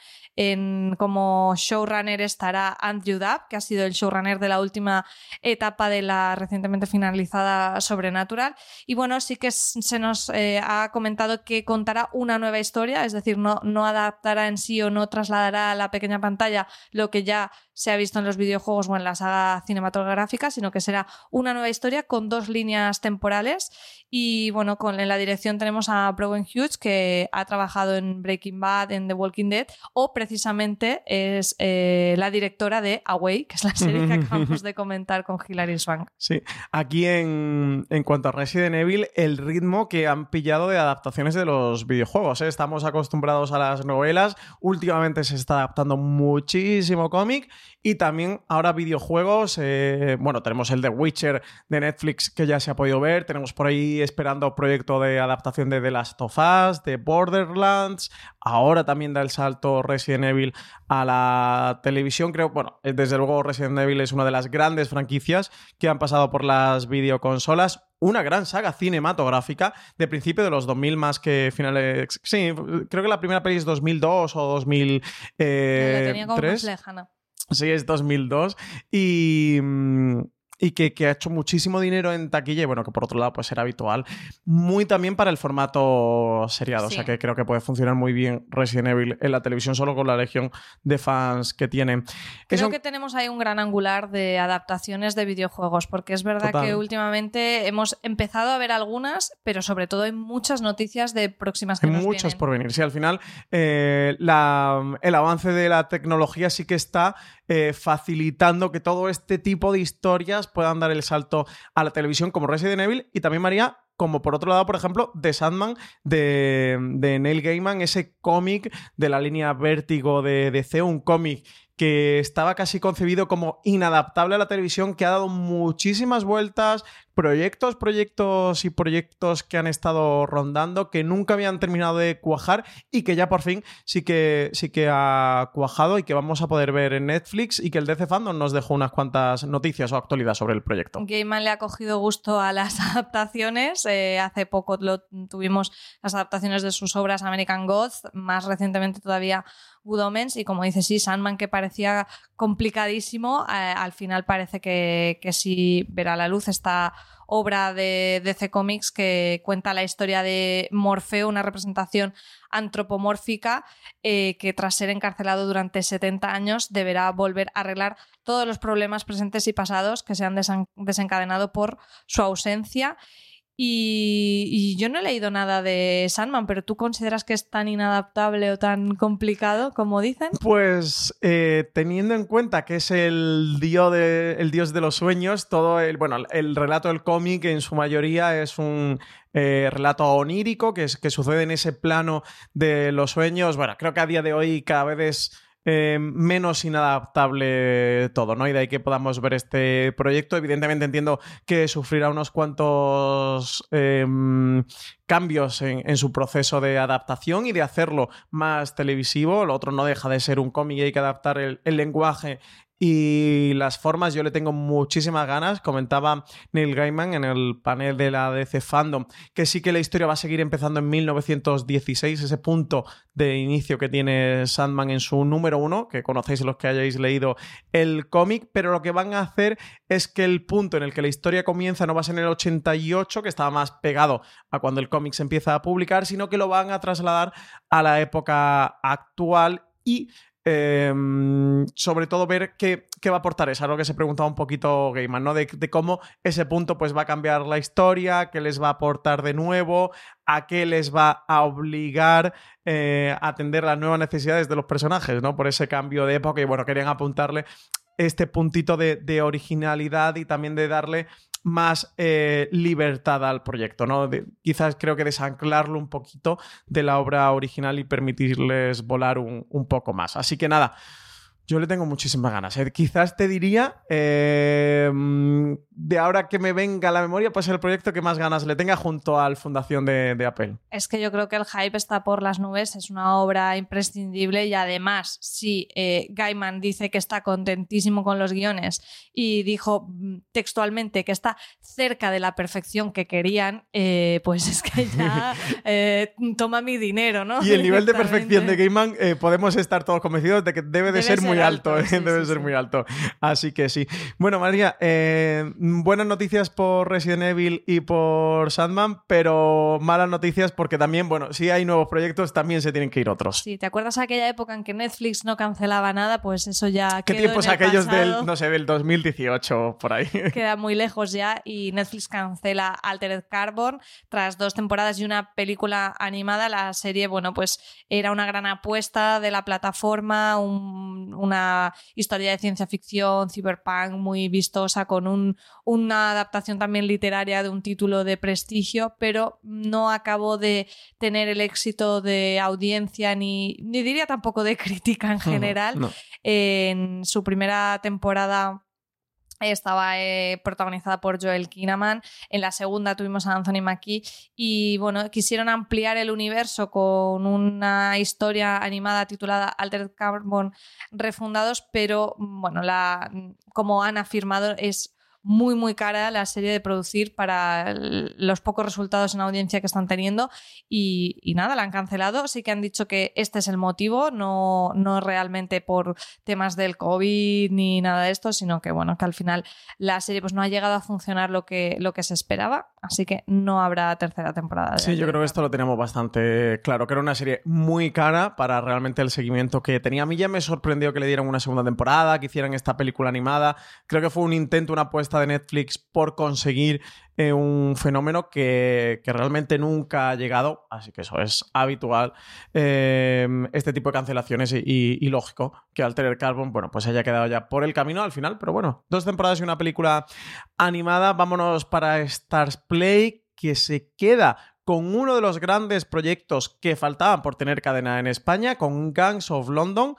Como showrunner estará Andrew Dabb, que ha sido el showrunner de la última etapa de la recientemente finalizada Sobrenatural. Y bueno, sí que se nos eh, ha comentado que contará una nueva historia, es decir, no, no adaptará en sí o no trasladará a la pequeña pantalla lo que ya se ha visto en los videojuegos o en la saga cinematográfica, sino que será una nueva historia con dos líneas temporales. Y bueno, con, en la dirección tenemos a Brogan Hughes, que ha trabajado en Breaking Bad, en The Walking Dead, o precisamente es eh, la directora de Away, que es la serie que acabamos de comentar con Hilary Swank. Sí, aquí en, en, cuanto a Resident Evil, el ritmo que han pillado de adaptaciones de los videojuegos. ¿eh? Estamos acostumbrados a las novelas, últimamente se está adaptando muchísimo cómic y también ahora videojuegos. Eh, bueno, tenemos el de Witcher de Netflix que ya se ha podido ver, tenemos por ahí esperando proyecto de adaptación de The Last of Us, de Borderlands, ahora también da el salto Resident Evil a la televisión. Creo, bueno, desde luego Resident Evil es una de las grandes franquicias que han pasado por las videoconsolas. Una gran saga cinematográfica de principio de los 2000 más que finales... Sí, creo que la primera peli es 2002 o 2003. Eh. Sí, es 2002. Y, mm, y que, ha hecho muchísimo dinero en taquilla y bueno, que por otro lado pues era habitual. Muy también para el formato seriado, o sea que creo que puede funcionar muy bien Resident Evil en la televisión solo con la legión de fans que tiene. Creo que tenemos ahí un gran angular de adaptaciones de videojuegos, porque es verdad que últimamente hemos empezado a ver algunas, pero sobre todo hay muchas noticias de próximas que nos Muchas por venir, sí, al final eh, el avance de la tecnología sí que está eh, facilitando que todo este tipo de historias puedan dar el salto a la televisión como Resident Evil y también María como por otro lado, por ejemplo, The Sandman de, Neil Gaiman, ese cómic de la línea Vértigo de DC, un cómic que estaba casi concebido como inadaptable a la televisión, que ha dado muchísimas vueltas, proyectos, proyectos y proyectos que han estado rondando, que nunca habían terminado de cuajar y que ya por fin sí que, sí que ha cuajado y que vamos a poder ver en Netflix y que el DC Fandom nos dejó unas cuantas noticias o actualidad sobre el proyecto. Gaiman le ha cogido gusto a las adaptaciones. Eh, hace poco lo, tuvimos las adaptaciones de sus obras American Gods, más recientemente todavía Good Omens y como dice sí, Sandman que parecía complicadísimo, eh, al final parece que, que sí verá la luz esta obra de DC Comics que cuenta la historia de Morfeo, una representación antropomórfica eh, que tras ser encarcelado durante 70 años deberá volver a arreglar todos los problemas presentes y pasados que se han desencadenado por su ausencia y, yo no he leído nada de Sandman, pero ¿tú consideras que es tan inadaptable o tan complicado como dicen? Pues eh, teniendo en cuenta que es el dios, de, el dios de los sueños, todo el, bueno, el relato del cómic en su mayoría es un eh, relato onírico que, que sucede en ese plano de los sueños. Bueno, creo que a día de hoy cada vez es eh, menos inadaptable todo, ¿no? Y de ahí que podamos ver este proyecto. Evidentemente entiendo que sufrirá unos cuantos em, cambios en, su proceso de adaptación y de hacerlo más televisivo. Lo otro no deja de ser un cómic y hay que adaptar el lenguaje y las formas yo le tengo muchísimas ganas. Comentaba Neil Gaiman en el panel de la DC Fandom que sí que la historia va a seguir empezando en 1916, ese punto de inicio que tiene Sandman en su número uno, que conocéis los que hayáis leído el cómic, pero lo que van a hacer es que el punto en el que la historia comienza no va a ser en el 88, que estaba más pegado a cuando el cómic se empieza a publicar, sino que lo van a trasladar a la época actual y Em, sobre todo ver qué, va a aportar. Es algo que se preguntaba un poquito Gaiman, ¿no? De, cómo ese punto pues, va a cambiar la historia, qué les va a aportar de nuevo, a qué les va a obligar eh, a atender las nuevas necesidades de los personajes, ¿no? Por ese cambio de época. Y bueno, querían apuntarle este puntito de originalidad y también de darle más eh, libertad al proyecto, ¿no? quizás creo que desanclarlo un poquito de la obra original y permitirles volar un, un poco más. Así que nada, yo le tengo muchísimas ganas. ¿eh? Quizás te diría, eh, de ahora que me venga a la memoria, pues el proyecto que más ganas le tenga junto al Fundación de, Apple. Es que yo creo que el hype está por las nubes, es una obra imprescindible y además, si eh, Gaiman dice que está contentísimo con los guiones y dijo mm, textualmente que está cerca de la perfección que querían, pues es que ya toma mi dinero, ¿no? Y el nivel de perfección de Gaiman, podemos estar todos convencidos de que debe de ser muy alto, ¿eh? debe ser muy alto. Así que sí. Bueno, María, eh, buenas noticias por Resident Evil y por Sandman, pero malas noticias porque también, bueno, si hay nuevos proyectos, también se tienen que ir otros. Sí, ¿te acuerdas aquella época en que Netflix no cancelaba nada? Pues eso ya ¿Qué quedó tiempos en el aquellos pasado. del, no sé, del 2018 por ahí? queda muy lejos ya y Netflix cancela Altered Carbon tras dos temporadas y una película animada. La serie, bueno, pues era una gran apuesta de la plataforma, un- una historia de ciencia ficción, cyberpunk muy vistosa con un- una adaptación también literaria de un título de prestigio, pero no acabó de tener el éxito de audiencia ni, ni diría tampoco de crítica en general. No. En su primera temporada estaba eh, protagonizada por Joel Kinnaman. En la segunda tuvimos a Anthony Mackie y bueno, quisieron ampliar el universo con una historia animada titulada Altered Carbon Refundados, pero mm, bueno, la, como han afirmado es muy muy cara la serie de producir para los pocos resultados en audiencia que están teniendo y, nada, la han cancelado. Sí que han dicho que este es el motivo, no, no realmente por temas del COVID ni nada de esto, sino que bueno, que al final la serie pues no ha llegado a funcionar lo que, lo que se esperaba, así que no habrá tercera temporada. de Sí, yo creo que esto lo tenemos bastante claro, que era una serie muy cara para realmente el seguimiento que tenía. A mí ya me sorprendió que le dieran una segunda temporada, que hicieran esta película animada. Creo que fue un intento, una apuesta de Netflix por conseguir eh, un fenómeno que, que realmente nunca ha llegado, así que eso es habitual, eh, este tipo de cancelaciones y lógico que Altered Carbon, bueno, pues haya quedado ya por el camino al final, pero bueno, dos temporadas y una película animada, vámonos para Stars Play, que se queda con uno de los grandes proyectos que faltaban por tener cadena en España, con Gangs of London.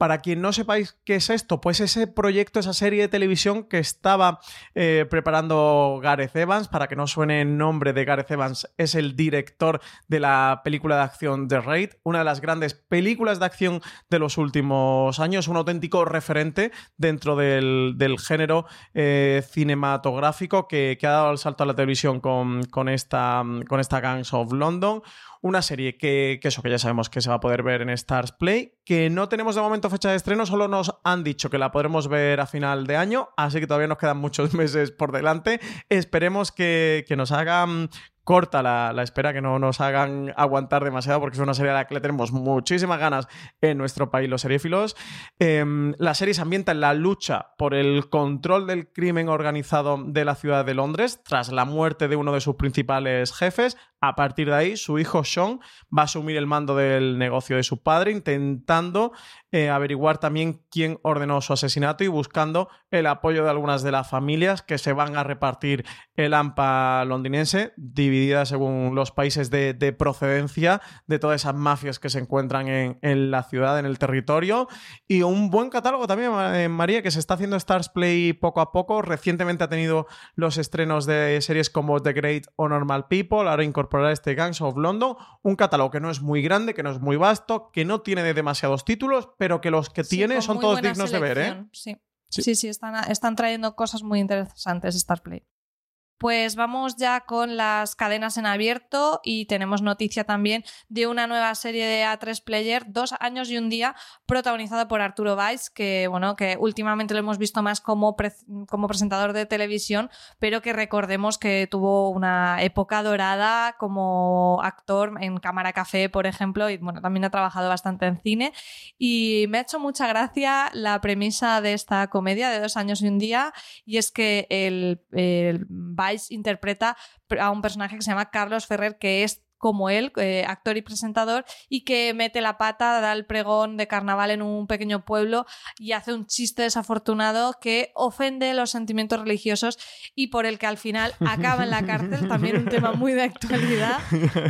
Para quien no sepáis qué es esto, pues ese proyecto, esa serie de televisión que estaba eh, preparando Gareth Evans, para que no suene el nombre de Gareth Evans, es el director de la película de acción The Raid, una de las grandes películas de acción de los últimos años, un auténtico referente dentro del, género eh, cinematográfico que, ha dado el salto a la televisión con esta, con esta Gangs of London. Una serie que, eso que ya sabemos que se va a poder ver en Stars Play, que no tenemos de momento fecha de estreno, solo nos han dicho que la podremos ver a final de año, así que todavía nos quedan muchos meses por delante. Esperemos que, que nos hagan corta la, espera, que no nos hagan aguantar demasiado, porque es una serie a la que le tenemos muchísimas ganas en nuestro país, los seriéfilos. Em, la serie se ambienta en la lucha por el control del crimen organizado de la ciudad de Londres, tras la muerte de uno de sus principales jefes. A partir de ahí, su hijo Sean va a asumir el mando del negocio de su padre, intentando eh, averiguar también quién ordenó su asesinato y buscando el apoyo de algunas de las familias que se van a repartir el AMPA londinense, dividida según los países de, de procedencia de todas esas mafias que se encuentran en, en la ciudad, en el territorio. Y un buen catálogo también, eh, María, que se está haciendo Stars Play poco a poco. Recientemente ha tenido los estrenos de series como The Great o Normal People, ahora incorporará este Gangs of London, un catálogo que no es muy grande, que no es muy vasto, que no tiene demasiados títulos, pero que los que Sí, tiene son todos dignos de ver, ¿eh? Sí. Sí. Sí, están, están trayendo cosas muy interesantes Star Play. Pues vamos ya con las cadenas en abierto y tenemos noticia también de una nueva serie de A3 Player, Dos años y un día, protagonizada por Arturo Valls, que bueno, que últimamente lo hemos visto más como, como presentador de televisión, pero que recordemos que tuvo una época dorada como actor en Cámara Café, por ejemplo, y bueno, también ha trabajado bastante en cine. Y me ha hecho mucha gracia la premisa de esta comedia de Dos años y un día, y es que el, el interpreta a un personaje que se llama Carlos Ferrer, que es como él, eh, actor y presentador, y que mete la pata, da el pregón de carnaval en un pequeño pueblo y hace un chiste desafortunado que ofende los sentimientos religiosos y por el que al final acaba en la cárcel, también un tema muy de actualidad.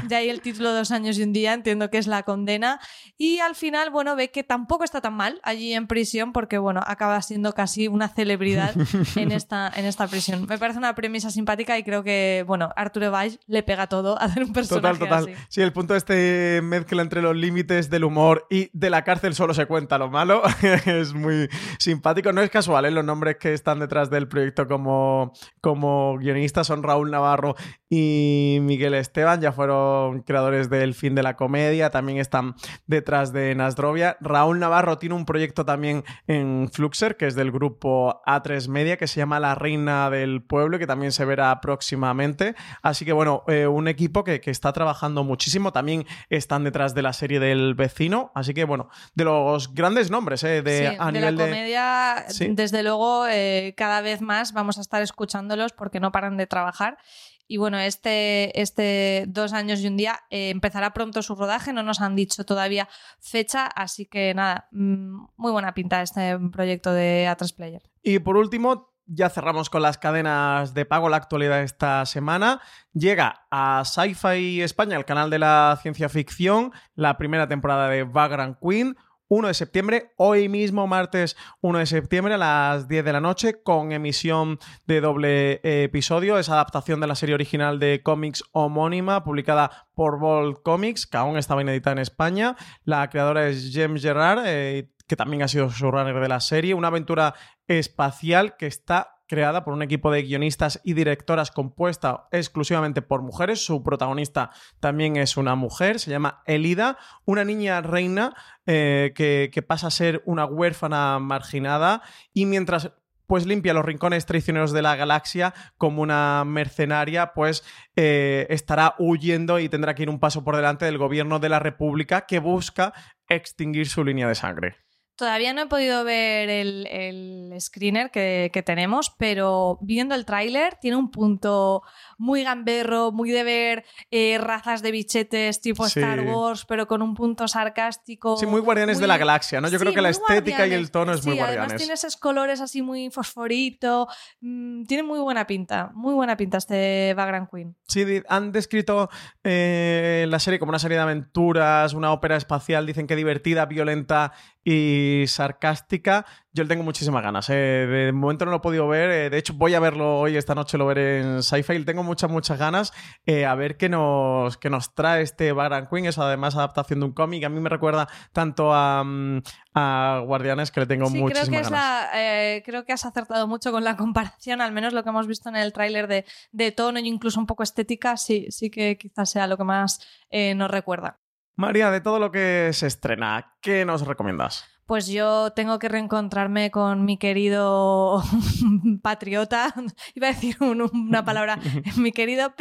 De ahí el título Dos años y un día, entiendo que es la condena. Y al final, bueno, ve que tampoco está tan mal allí en prisión porque, bueno, acaba siendo casi una celebridad en esta, en esta prisión. Me parece una premisa simpática y creo que, bueno, Arturo Valls le pega todo a hacer un personaje total. así. Sí, el punto este mezcla entre los límites del humor y de la cárcel solo se cuenta lo malo. es muy simpático. No es casual, ¿eh? los nombres que están detrás del proyecto como, como guionistas son Raúl Navarro y Miguel Esteban. Ya fueron creadores del fin de la comedia. También están detrás de Nasdrovia. Raúl Navarro tiene un proyecto también en Fluxer, que es del grupo A3 Media, que se llama La Reina del Pueblo, que también se verá próximamente. Así que bueno, eh, un equipo que, que está trabajando muchísimo. También están detrás de la serie del vecino. Así que bueno, de los grandes nombres eh, de, Sí, a de nivel la de. comedia, Sí. desde luego, eh, cada vez más vamos a estar escuchándolos porque no paran de trabajar. Y bueno, este, este dos años y un día eh, empezará pronto su rodaje, no nos han dicho todavía fecha, así que nada, mm, muy buena pinta este proyecto de A3 Player. Y por último, ya cerramos con las cadenas de pago la actualidad esta semana. Llega a Sci-Fi España, el canal de la ciencia ficción, la primera temporada de Vagrant Queen. 1 de septiembre, hoy mismo, martes 1 de septiembre, a las 10 de la noche, con emisión de doble episodio. Es adaptación de la serie original de cómics homónima, publicada por Bold Comics, que aún estaba inédita en España. La creadora es James Gerard, eh, que también ha sido showrunner de la serie. Una aventura espacial que está creada por un equipo de guionistas y directoras compuesta exclusivamente por mujeres. Su protagonista también es una mujer, se llama Elida, una niña reina eh, que, pasa a ser una huérfana marginada y mientras pues limpia los rincones traicioneros de la galaxia como una mercenaria, pues eh, estará huyendo y tendrá que ir un paso por delante del gobierno de la República que busca extinguir su línea de sangre. Todavía no he podido ver el, el screener que, que tenemos, pero viendo el tráiler tiene un punto muy gamberro, muy de ver eh, razas de bichetes tipo Sí. Star Wars, pero con un punto sarcástico. Sí, muy Guardianes de la Galaxia, ¿no? Yo creo que la estética y el tono es muy Sí, Guardianes. Además tiene esos colores así muy fosforito. mm, tiene muy buena pinta, muy buena pinta este Vagrant Queen. Sí, han descrito eh, la serie como una serie de aventuras, una ópera espacial, dicen que divertida, violenta y sarcástica. Yo le tengo muchísimas ganas. eh. De momento no lo he podido ver. eh, de hecho, voy a verlo hoy, esta noche lo veré en Sci-Fi. Le Tengo muchas, muchas ganas eh, a ver qué nos, qué nos trae este Baran Queen. Es además adaptación de un cómic. A mí me recuerda tanto a, mm, a Guardianes que le tengo Sí, creo muchísimas que, es ganas. la, eh, creo que has acertado mucho con la comparación, al menos lo que hemos visto en el tráiler de, de tono e incluso un poco estética, sí, sí que quizás sea lo que más nos recuerda. María, de todo lo que se estrena, ¿qué nos recomiendas? Pues yo tengo que reencontrarme con mi querido patriota, iba a decir un- una palabra, mi querido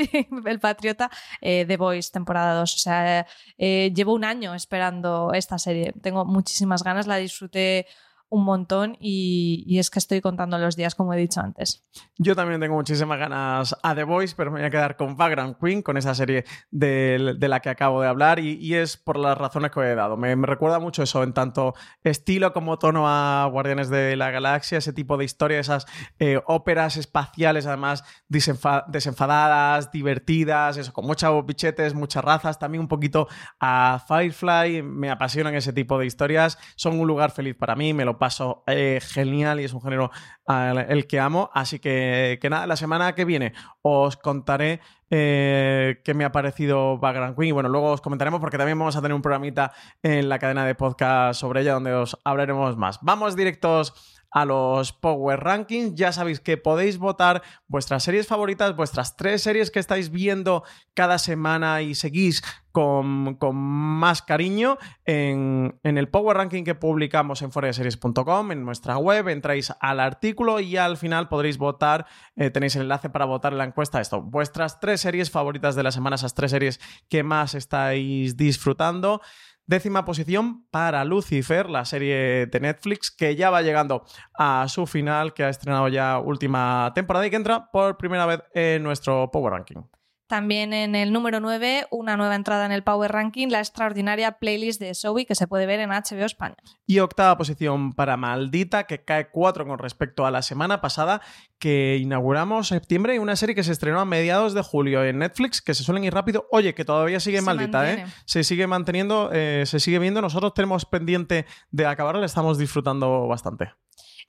el patriota eh, The Voice, temporada 2. O sea, eh, llevo un año esperando esta serie. Tengo muchísimas ganas, la disfruté un montón y, es que estoy contando los días, como he dicho antes. Yo también tengo muchísimas ganas a The Voice, pero me voy a quedar con Vagrant Queen, con esa serie de, la que acabo de hablar, y, es por las razones que he dado. Me, recuerda mucho eso, en tanto estilo como tono a Guardianes de la Galaxia, ese tipo de historia, esas eh, óperas espaciales, además desenfa- desenfadadas, divertidas, eso, con muchos bichetes, muchas razas, también un poquito a Firefly. Me apasionan ese tipo de historias, son un lugar feliz para mí, me lo paso eh, genial y es un género el que amo. Así que, que nada, la semana que viene os contaré eh, qué me ha parecido Background Queen. Y bueno, luego os comentaremos porque también vamos a tener un programita en la cadena de podcast sobre ella donde os hablaremos más. Vamos directos a los Power Rankings. Ya sabéis que podéis votar vuestras series favoritas, vuestras tres series que estáis viendo cada semana y seguís con, con más cariño en, en el Power Ranking que publicamos en foraseries.com, en nuestra web. Entráis al artículo y al final podréis votar. eh, tenéis el enlace para votar en la encuesta. Esto, vuestras tres series favoritas de la semana, esas tres series que más estáis disfrutando. Décima posición para Lucifer, la serie de Netflix que ya va llegando a su final, que ha estrenado ya última temporada y que entra por primera vez en nuestro Power Ranking. También en el número 9, una nueva entrada en el Power Ranking, la extraordinaria playlist de Zoe que se puede ver en HBO España. Y octava posición para Maldita, que cae cuatro con respecto a la semana pasada, que inauguramos septiembre y una serie que se estrenó a mediados de julio en Netflix, que se suelen ir rápido. Oye, que todavía sigue Se Maldita, ¿eh? Se sigue manteniendo, eh, se sigue viendo. Nosotros tenemos pendiente de acabarla, la estamos disfrutando bastante.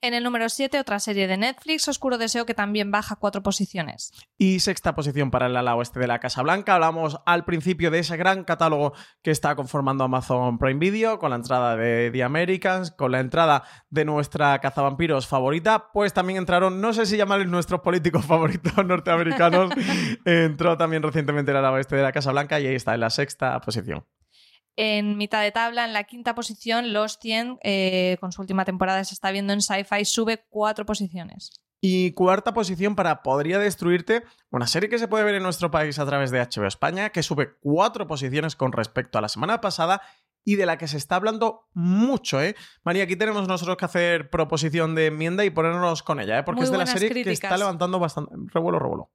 En el número 7, otra serie de Netflix, Oscuro Deseo, que también baja cuatro posiciones. Y sexta posición para el ala oeste de la Casa Blanca. Hablamos al principio de ese gran catálogo que está conformando Amazon Prime Video, con la entrada de The Americans, con la entrada de nuestra cazavampiros favorita. Pues también entraron, no sé si llamarles nuestros políticos favoritos norteamericanos. Entró también recientemente el ala oeste de la Casa Blanca y ahí está en la sexta posición. En mitad de tabla, en la quinta posición, Los 100, eh, con su última temporada se está viendo en Sci-Fi, sube cuatro posiciones. Y cuarta posición para Podría Destruirte, una serie que se puede ver en nuestro país a través de HBO España, que sube cuatro posiciones con respecto a la semana pasada y de la que se está hablando mucho, ¿eh? María, aquí tenemos nosotros que hacer proposición de enmienda y ponernos con ella, ¿eh? Porque Muy es de la serie que está levantando bastante revuelo, revuelo.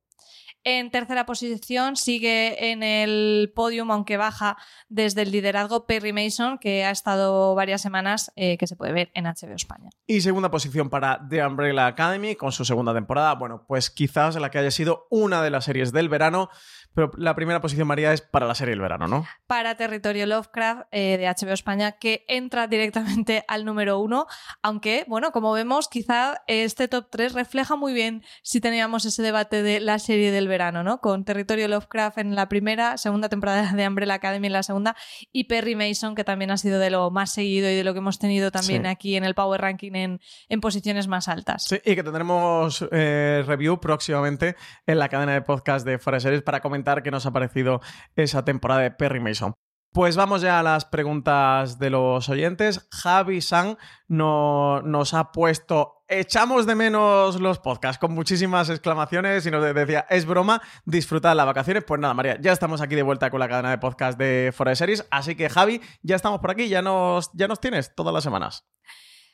En tercera posición sigue en el podium, aunque baja desde el liderazgo Perry Mason, que ha estado varias semanas, eh, que se puede ver en HBO España. Y segunda posición para The Umbrella Academy con su segunda temporada. Bueno, pues quizás la que haya sido una de las series del verano, pero la primera posición, María, es para la serie del verano, ¿no? Para Territorio Lovecraft eh, de HBO España, que entra directamente al número uno, aunque, bueno, como vemos, quizá este top 3 refleja muy bien si teníamos ese debate de la serie del verano, ¿no? Con Territorio Lovecraft en la primera, segunda temporada de Umbrella Academy en la segunda, y Perry Mason, que también ha sido de lo más seguido y de lo que hemos tenido también Sí. aquí en el Power Ranking en, en posiciones más altas. Sí, y que tendremos eh, review próximamente en la cadena de podcast de Fuera Series para comentar qué nos ha parecido esa temporada de Perry Mason. Pues vamos ya a las preguntas de los oyentes. Javi San no- nos ha puesto echamos de menos los podcasts con muchísimas exclamaciones y nos decía, es broma, disfrutad las vacaciones. Pues nada, María, ya estamos aquí de vuelta con la cadena de podcast de Fuera de Series, así que Javi, ya estamos por aquí, ya nos, ya nos tienes todas las semanas.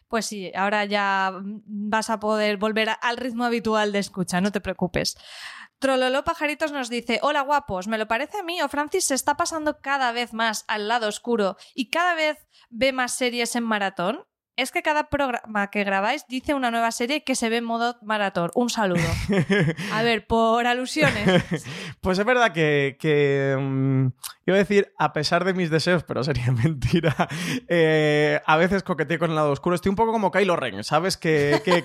Pues sí, ahora ya vas a poder volver al ritmo habitual de escucha, no te preocupes. Trololo Pajaritos nos dice, hola guapos, me lo parece a mí o Francis se está pasando cada vez más al lado oscuro y cada vez ve más series en maratón. Es que cada programa que grabáis dice una nueva serie que se ve en modo maratón. Un saludo. A ver, por alusiones. Pues es verdad que, que, mm, iba a decir, a pesar de mis deseos, pero sería mentira, eh, a veces coqueteo con el lado oscuro. Estoy un poco como Kylo Ren, ¿sabes? Que, que,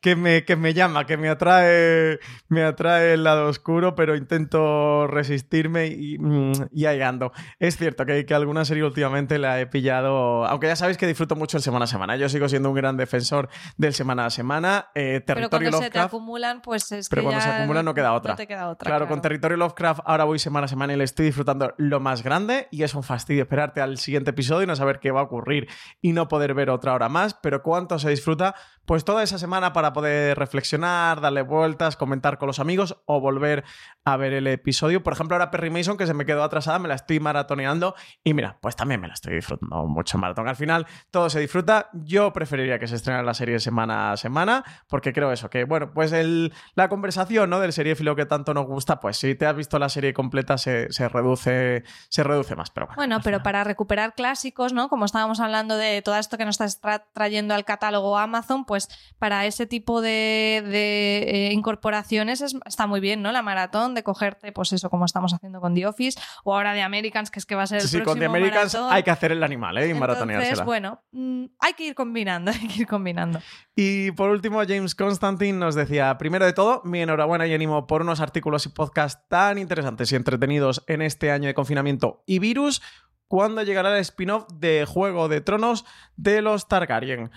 que- me, que me llama, que me atrae, me atrae el lado oscuro, pero intento resistirme y, mm, y ahí ando. Es cierto que, que alguna serie últimamente la he pillado, aunque ya sabéis que disfruto mucho el semana a semana. Yo sigo siendo un gran defensor del semana a semana. Eh, Pero Territorio cuando se te Lovecraft. acumulan, pues es Pero que cuando se acumulan no queda otra. te queda otra. Claro, con Territorio Lovecraft ahora voy semana a semana y le estoy disfrutando lo más grande y es un fastidio esperarte al siguiente episodio y no saber qué va a ocurrir y no poder ver otra hora más, pero cuánto se disfruta pues toda esa semana para poder reflexionar, darle vueltas, comentar con los amigos o volver a ver el episodio. Por ejemplo, ahora Perry Mason que se me quedó atrasada, me la estoy maratoneando y mira, pues también me la estoy disfrutando mucho maratón. Al final todo se disfruta. Yo preferiría que se estrenara la serie semana a semana porque creo eso, que bueno, pues el, la conversación ¿no? del seriéfilo que tanto nos gusta, pues si te has visto la serie completa se, se reduce, se reduce más. Pero bueno, Bueno, pero para recuperar clásicos, ¿no? Como estábamos hablando de todo esto que nos estás tra- trayendo al catálogo Amazon, pues para ese tipo de, de, eh, incorporaciones es- está muy bien, ¿no? La maratón, de cogerte, pues eso, como estamos haciendo con The Office, o ahora de Americans, que es que va a ser el Sí, sí, próximo con The Americans maratón. hay que hacer el animal, ¿eh? Y maratoneársela. Entonces, bueno, mm, hay que ir combinando, hay que ir combinando. Y por último, James Constantine nos decía, primero de todo, mi enhorabuena y ánimo por unos artículos y podcasts tan interesantes y entretenidos en este año de confinamiento y virus. ¿Cuándo llegará el spin-off de Juego de Tronos de los Targaryen?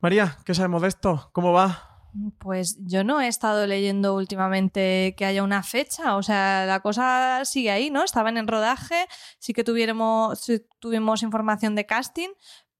María, ¿qué sabemos de esto? ¿Cómo va? Pues yo no he estado leyendo últimamente que haya una fecha, o sea, la cosa sigue ahí, ¿no? Estaban en rodaje, sí que tuviéramos, tuvimos información de casting,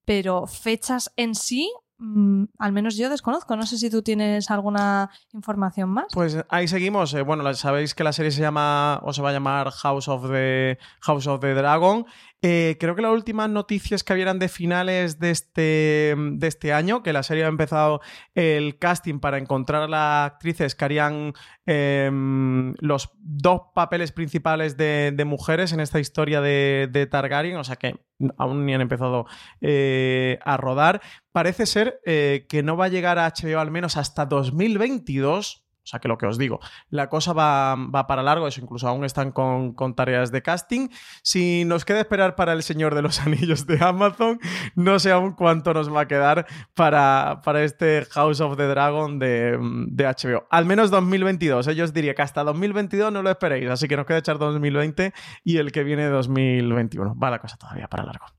pero fechas en sí, mm, al menos yo desconozco. No sé si tú tienes alguna información más. Pues ahí seguimos. Eh, bueno, sabéis que la serie se llama o se va a llamar House of the, House of the Dragon. Eh, creo que las últimas noticias que habían de finales de este, de este año, que la serie ha empezado el casting para encontrar a las actrices que harían em, los dos papeles principales de, mujeres en esta historia de, de Targaryen, o sea que aún ni han empezado eh, a rodar. Parece ser eh, que no va a llegar a HBO al menos hasta 2022. Sea que lo que os digo, la cosa va, va para largo, eso incluso aún están con, con, tareas de casting. Si nos queda esperar para El Señor de los Anillos de Amazon, no sé aún cuánto nos va a quedar para, para este House of the Dragon de, de HBO. Al menos 2022. Ellos diría que hasta 2022 no lo esperéis, así que nos queda echar 2020 y el que viene 2021. Va la cosa todavía para largo.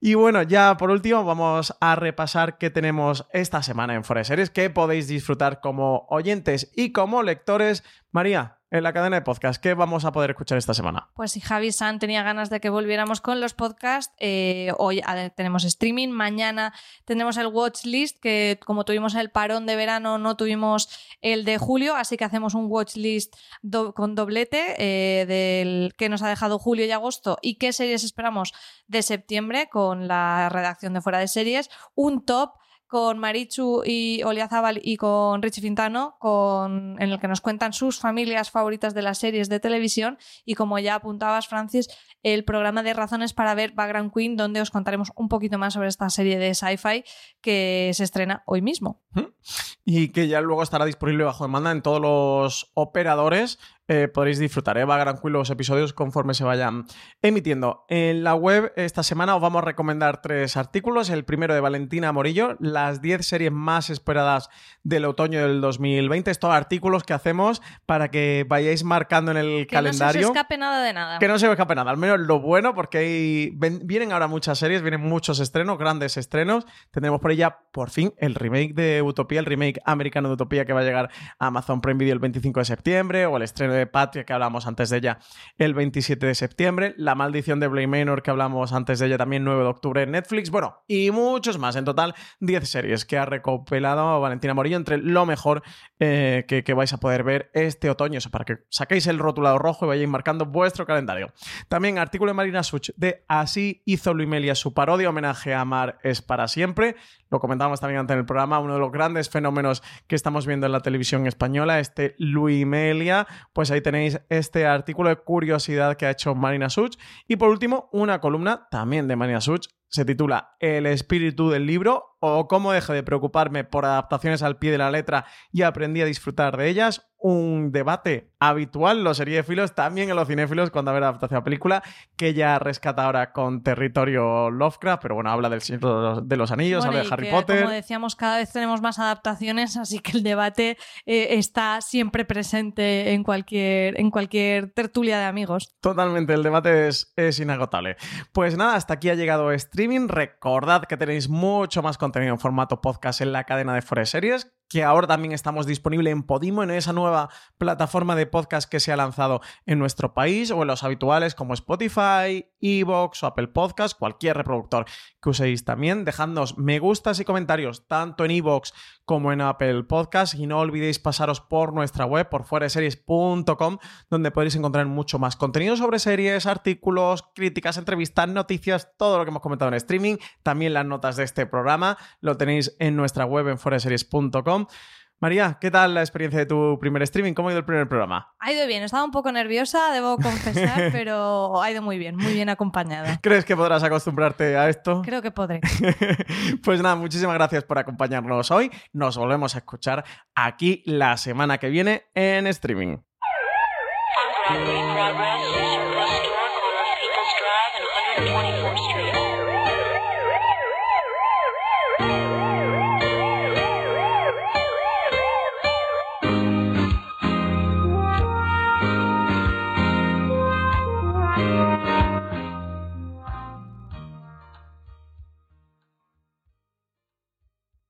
Y bueno, ya por último vamos a repasar qué tenemos esta semana en Forest Series, que podéis disfrutar como oyentes y como lectores. María, en la cadena de podcast. ¿Qué vamos a poder escuchar esta semana? Pues si Javi San tenía ganas de que volviéramos con los podcasts, eh, hoy tenemos streaming, mañana tendremos el watch list, que como tuvimos el parón de verano no tuvimos el de julio, así que hacemos un watch list con doblete eh, del que nos ha dejado julio y agosto y qué series esperamos de septiembre con la redacción de fuera de series, un top con Marichu y Oliazábal y con Richie Fintano, en el que nos cuentan sus familias favoritas de las series de televisión. Y como ya apuntabas, Francis, el programa de razones para ver Background Queen, donde os contaremos un poquito más sobre esta serie de sci-fi que se estrena hoy mismo. Y que ya luego estará disponible bajo demanda en todos los operadores eh, podréis disfrutar. ¿eh? Va a gran los episodios conforme se vayan emitiendo. En la web esta semana os vamos a recomendar tres artículos. El primero de Valentina Morillo, las 10 series más esperadas del otoño del 2020. Estos artículos que hacemos para que vayáis marcando en el calendario. Que no se os escape nada de nada. Que no se os escape nada. Al menos lo bueno, porque vienen ahora muchas series, vienen muchos estrenos, grandes estrenos. Tendremos por ella, por fin, el remake de Utopía, el remake americano de Utopía que va a llegar a Amazon Prime Video el 25 de septiembre, o el estreno de Patria, que hablamos antes de ella, el 27 de septiembre. La maldición de Blame Manor, que hablamos antes de ella también, 9 de octubre en Netflix. Bueno, y muchos más. En total, 10 series que ha recopilado Valentina Morillo entre lo mejor eh, que, vais a poder ver este otoño. Eso, para que saquéis el rotulado rojo y vayáis marcando vuestro calendario. También artículo de Marina Such de Así hizo Luimelia su parodia homenaje a Mar es para siempre. Lo comentábamos también antes en el programa, uno de los grandes fenómenos que estamos viendo en la televisión española, este Luimelia. Pues ahí tenéis este artículo de curiosidad que ha hecho Marina Such. Y por último, una columna también de Marina Such se titula El espíritu del libro o cómo dejé de preocuparme por adaptaciones al pie de la letra y aprendí a disfrutar de ellas. Un debate habitual, los seriéfilos, también en los cinéfilos, cuando ver adaptación a película, que ya rescata ahora con territorio Lovecraft, pero bueno, habla del Señor de los Anillos, habla de Harry Potter. Como decíamos, cada vez tenemos más adaptaciones, así que el debate eh, está siempre presente en cualquier, en cualquier tertulia de amigos. Totalmente, el debate es, es inagotable. Pues nada, hasta aquí ha llegado streaming. Recordad que tenéis mucho más contenido en formato podcast en la cadena de Forest Series que ahora también estamos disponibles en Podimo, en esa nueva plataforma de podcast que se ha lanzado en nuestro país, o en los habituales como Spotify, Evox o Apple Podcast, cualquier reproductor que uséis también. Dejadnos me gustas y comentarios tanto en Evox como en Apple Podcast y no olvidéis pasaros por nuestra web, por fuereseries.com, donde podéis encontrar mucho más contenido sobre series, artículos, críticas, entrevistas, noticias, todo lo que hemos comentado en streaming, también las notas de este programa, lo tenéis en nuestra web en fuereseries.com María, ¿qué tal la experiencia de tu primer streaming? ¿Cómo ha ido el primer programa? Ha ido bien, estaba un poco nerviosa, debo confesar, pero ha ido muy bien, muy bien acompañada. ¿Crees que podrás acostumbrarte a esto? Creo que podré. pues nada, muchísimas gracias por acompañarnos hoy. Nos volvemos a escuchar aquí la semana que viene en streaming.